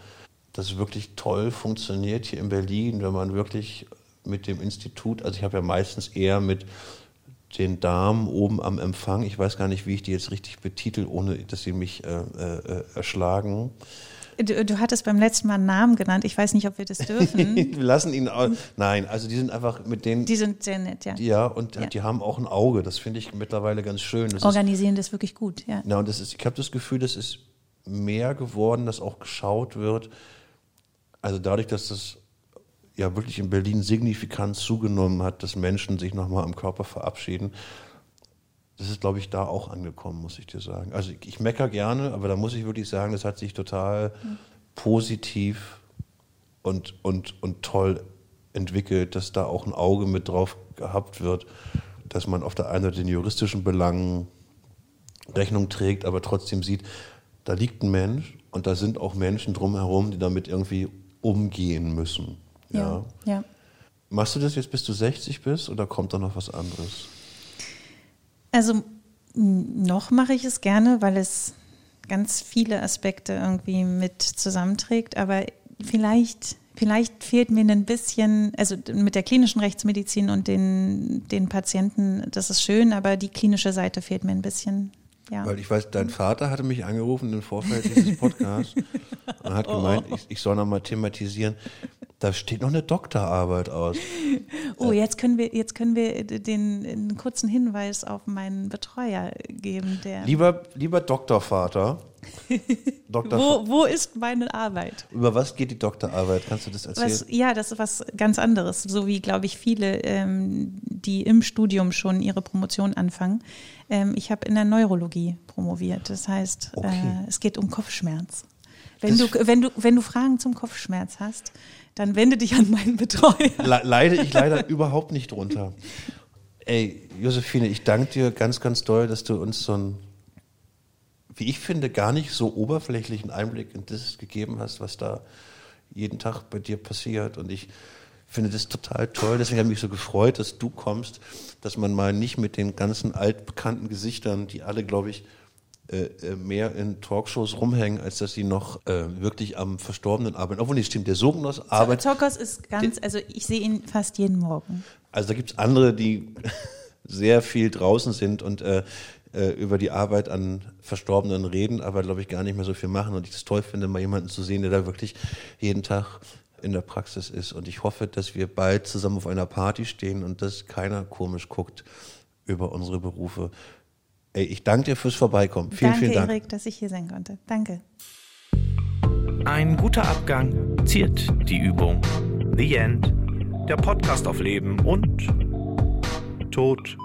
das wirklich toll funktioniert hier in Berlin, wenn man wirklich mit dem Institut, also ich habe ja meistens eher mit den Damen oben am Empfang, ich weiß gar nicht, wie ich die jetzt richtig betitel, ohne dass sie mich äh, äh, erschlagen. Du, du hattest beim letzten Mal einen Namen genannt. Ich weiß nicht, ob wir das dürfen. Wir lassen ihn auch, nein, also die sind einfach mit denen, Die sind sehr nett, ja. ja, und Ja. die haben auch ein Auge, das finde ich mittlerweile ganz schön. Das ist, Organisieren das wirklich gut, ja. Ja, und das ist, ich habe das Gefühl, das ist mehr geworden, dass auch geschaut wird. Also dadurch, dass das ja wirklich in Berlin signifikant zugenommen hat, dass Menschen sich nochmal am Körper verabschieden. Das ist, glaube ich, da auch angekommen, muss ich dir sagen. Also ich, ich mecker gerne, aber da muss ich wirklich sagen, das hat sich total positiv und, und, und toll entwickelt, dass da auch ein Auge mit drauf gehabt wird, dass man auf der einen Seite den juristischen Belangen Rechnung trägt, aber trotzdem sieht, da liegt ein Mensch und da sind auch Menschen drumherum, die damit irgendwie umgehen müssen. Ja. Ja, ja. Machst du das jetzt, bis du 60 bist oder kommt da noch was anderes? Also noch mache ich es gerne, weil es ganz viele Aspekte irgendwie mit zusammenträgt. Aber vielleicht, vielleicht fehlt mir ein bisschen, also mit der klinischen Rechtsmedizin und den, den Patienten, das ist schön, aber die klinische Seite fehlt mir ein bisschen. Ja. Weil ich weiß, dein Vater hatte mich angerufen im Vorfeld dieses Podcasts und hat gemeint, ich, ich soll noch mal thematisieren. Da steht noch eine Doktorarbeit aus. Oh, jetzt können wir, jetzt können wir den einen kurzen Hinweis auf meinen Betreuer geben, der. Lieber, lieber Doktorvater, Doktor, Wo, wo ist meine Arbeit? über was geht die Doktorarbeit? Kannst du das erzählen? Was, ja, das ist was ganz anderes. So wie, glaube ich, viele, ähm, die im Studium schon ihre Promotion anfangen. Ähm, ich habe in der Neurologie promoviert. Das heißt, Okay. äh, es geht um Kopfschmerz. Wenn Das- du, wenn, du, wenn du Fragen zum Kopfschmerz hast, dann wende dich an meinen Betreuer. Le leide ich leider überhaupt nicht drunter. Ey, Josephine, ich danke dir ganz, ganz doll, dass du uns so ein, wie ich finde, gar nicht so oberflächlichen Einblick in das gegeben hast, was da jeden Tag bei dir passiert. Und ich finde das total toll. Deswegen habe ich mich so gefreut, dass du kommst, dass man mal nicht mit den ganzen altbekannten Gesichtern, die alle, glaube ich, äh, äh, mehr in Talkshows rumhängen, als dass sie noch äh, wirklich am Verstorbenen arbeiten. Obwohl nicht stimmt, der Sognos arbeitet. Zokos ist ganz, also ich sehe ihn fast jeden Morgen. Also da gibt es andere, die sehr viel draußen sind und äh, äh, über die Arbeit an Verstorbenen reden, aber glaube ich gar nicht mehr so viel machen. Und ich es toll finde, mal jemanden zu sehen, der da wirklich jeden Tag in der Praxis ist. Und ich hoffe, dass wir bald zusammen auf einer Party stehen und dass keiner komisch guckt über unsere Berufe. Ey, ich danke dir fürs Vorbeikommen. Vielen, Danke, vielen Dank. Erik, dass ich hier sein konnte. Danke. Ein guter Abgang ziert die Übung. The End. Der Podcast auf Leben und Tod.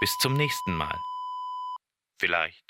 Bis zum nächsten Mal. Vielleicht.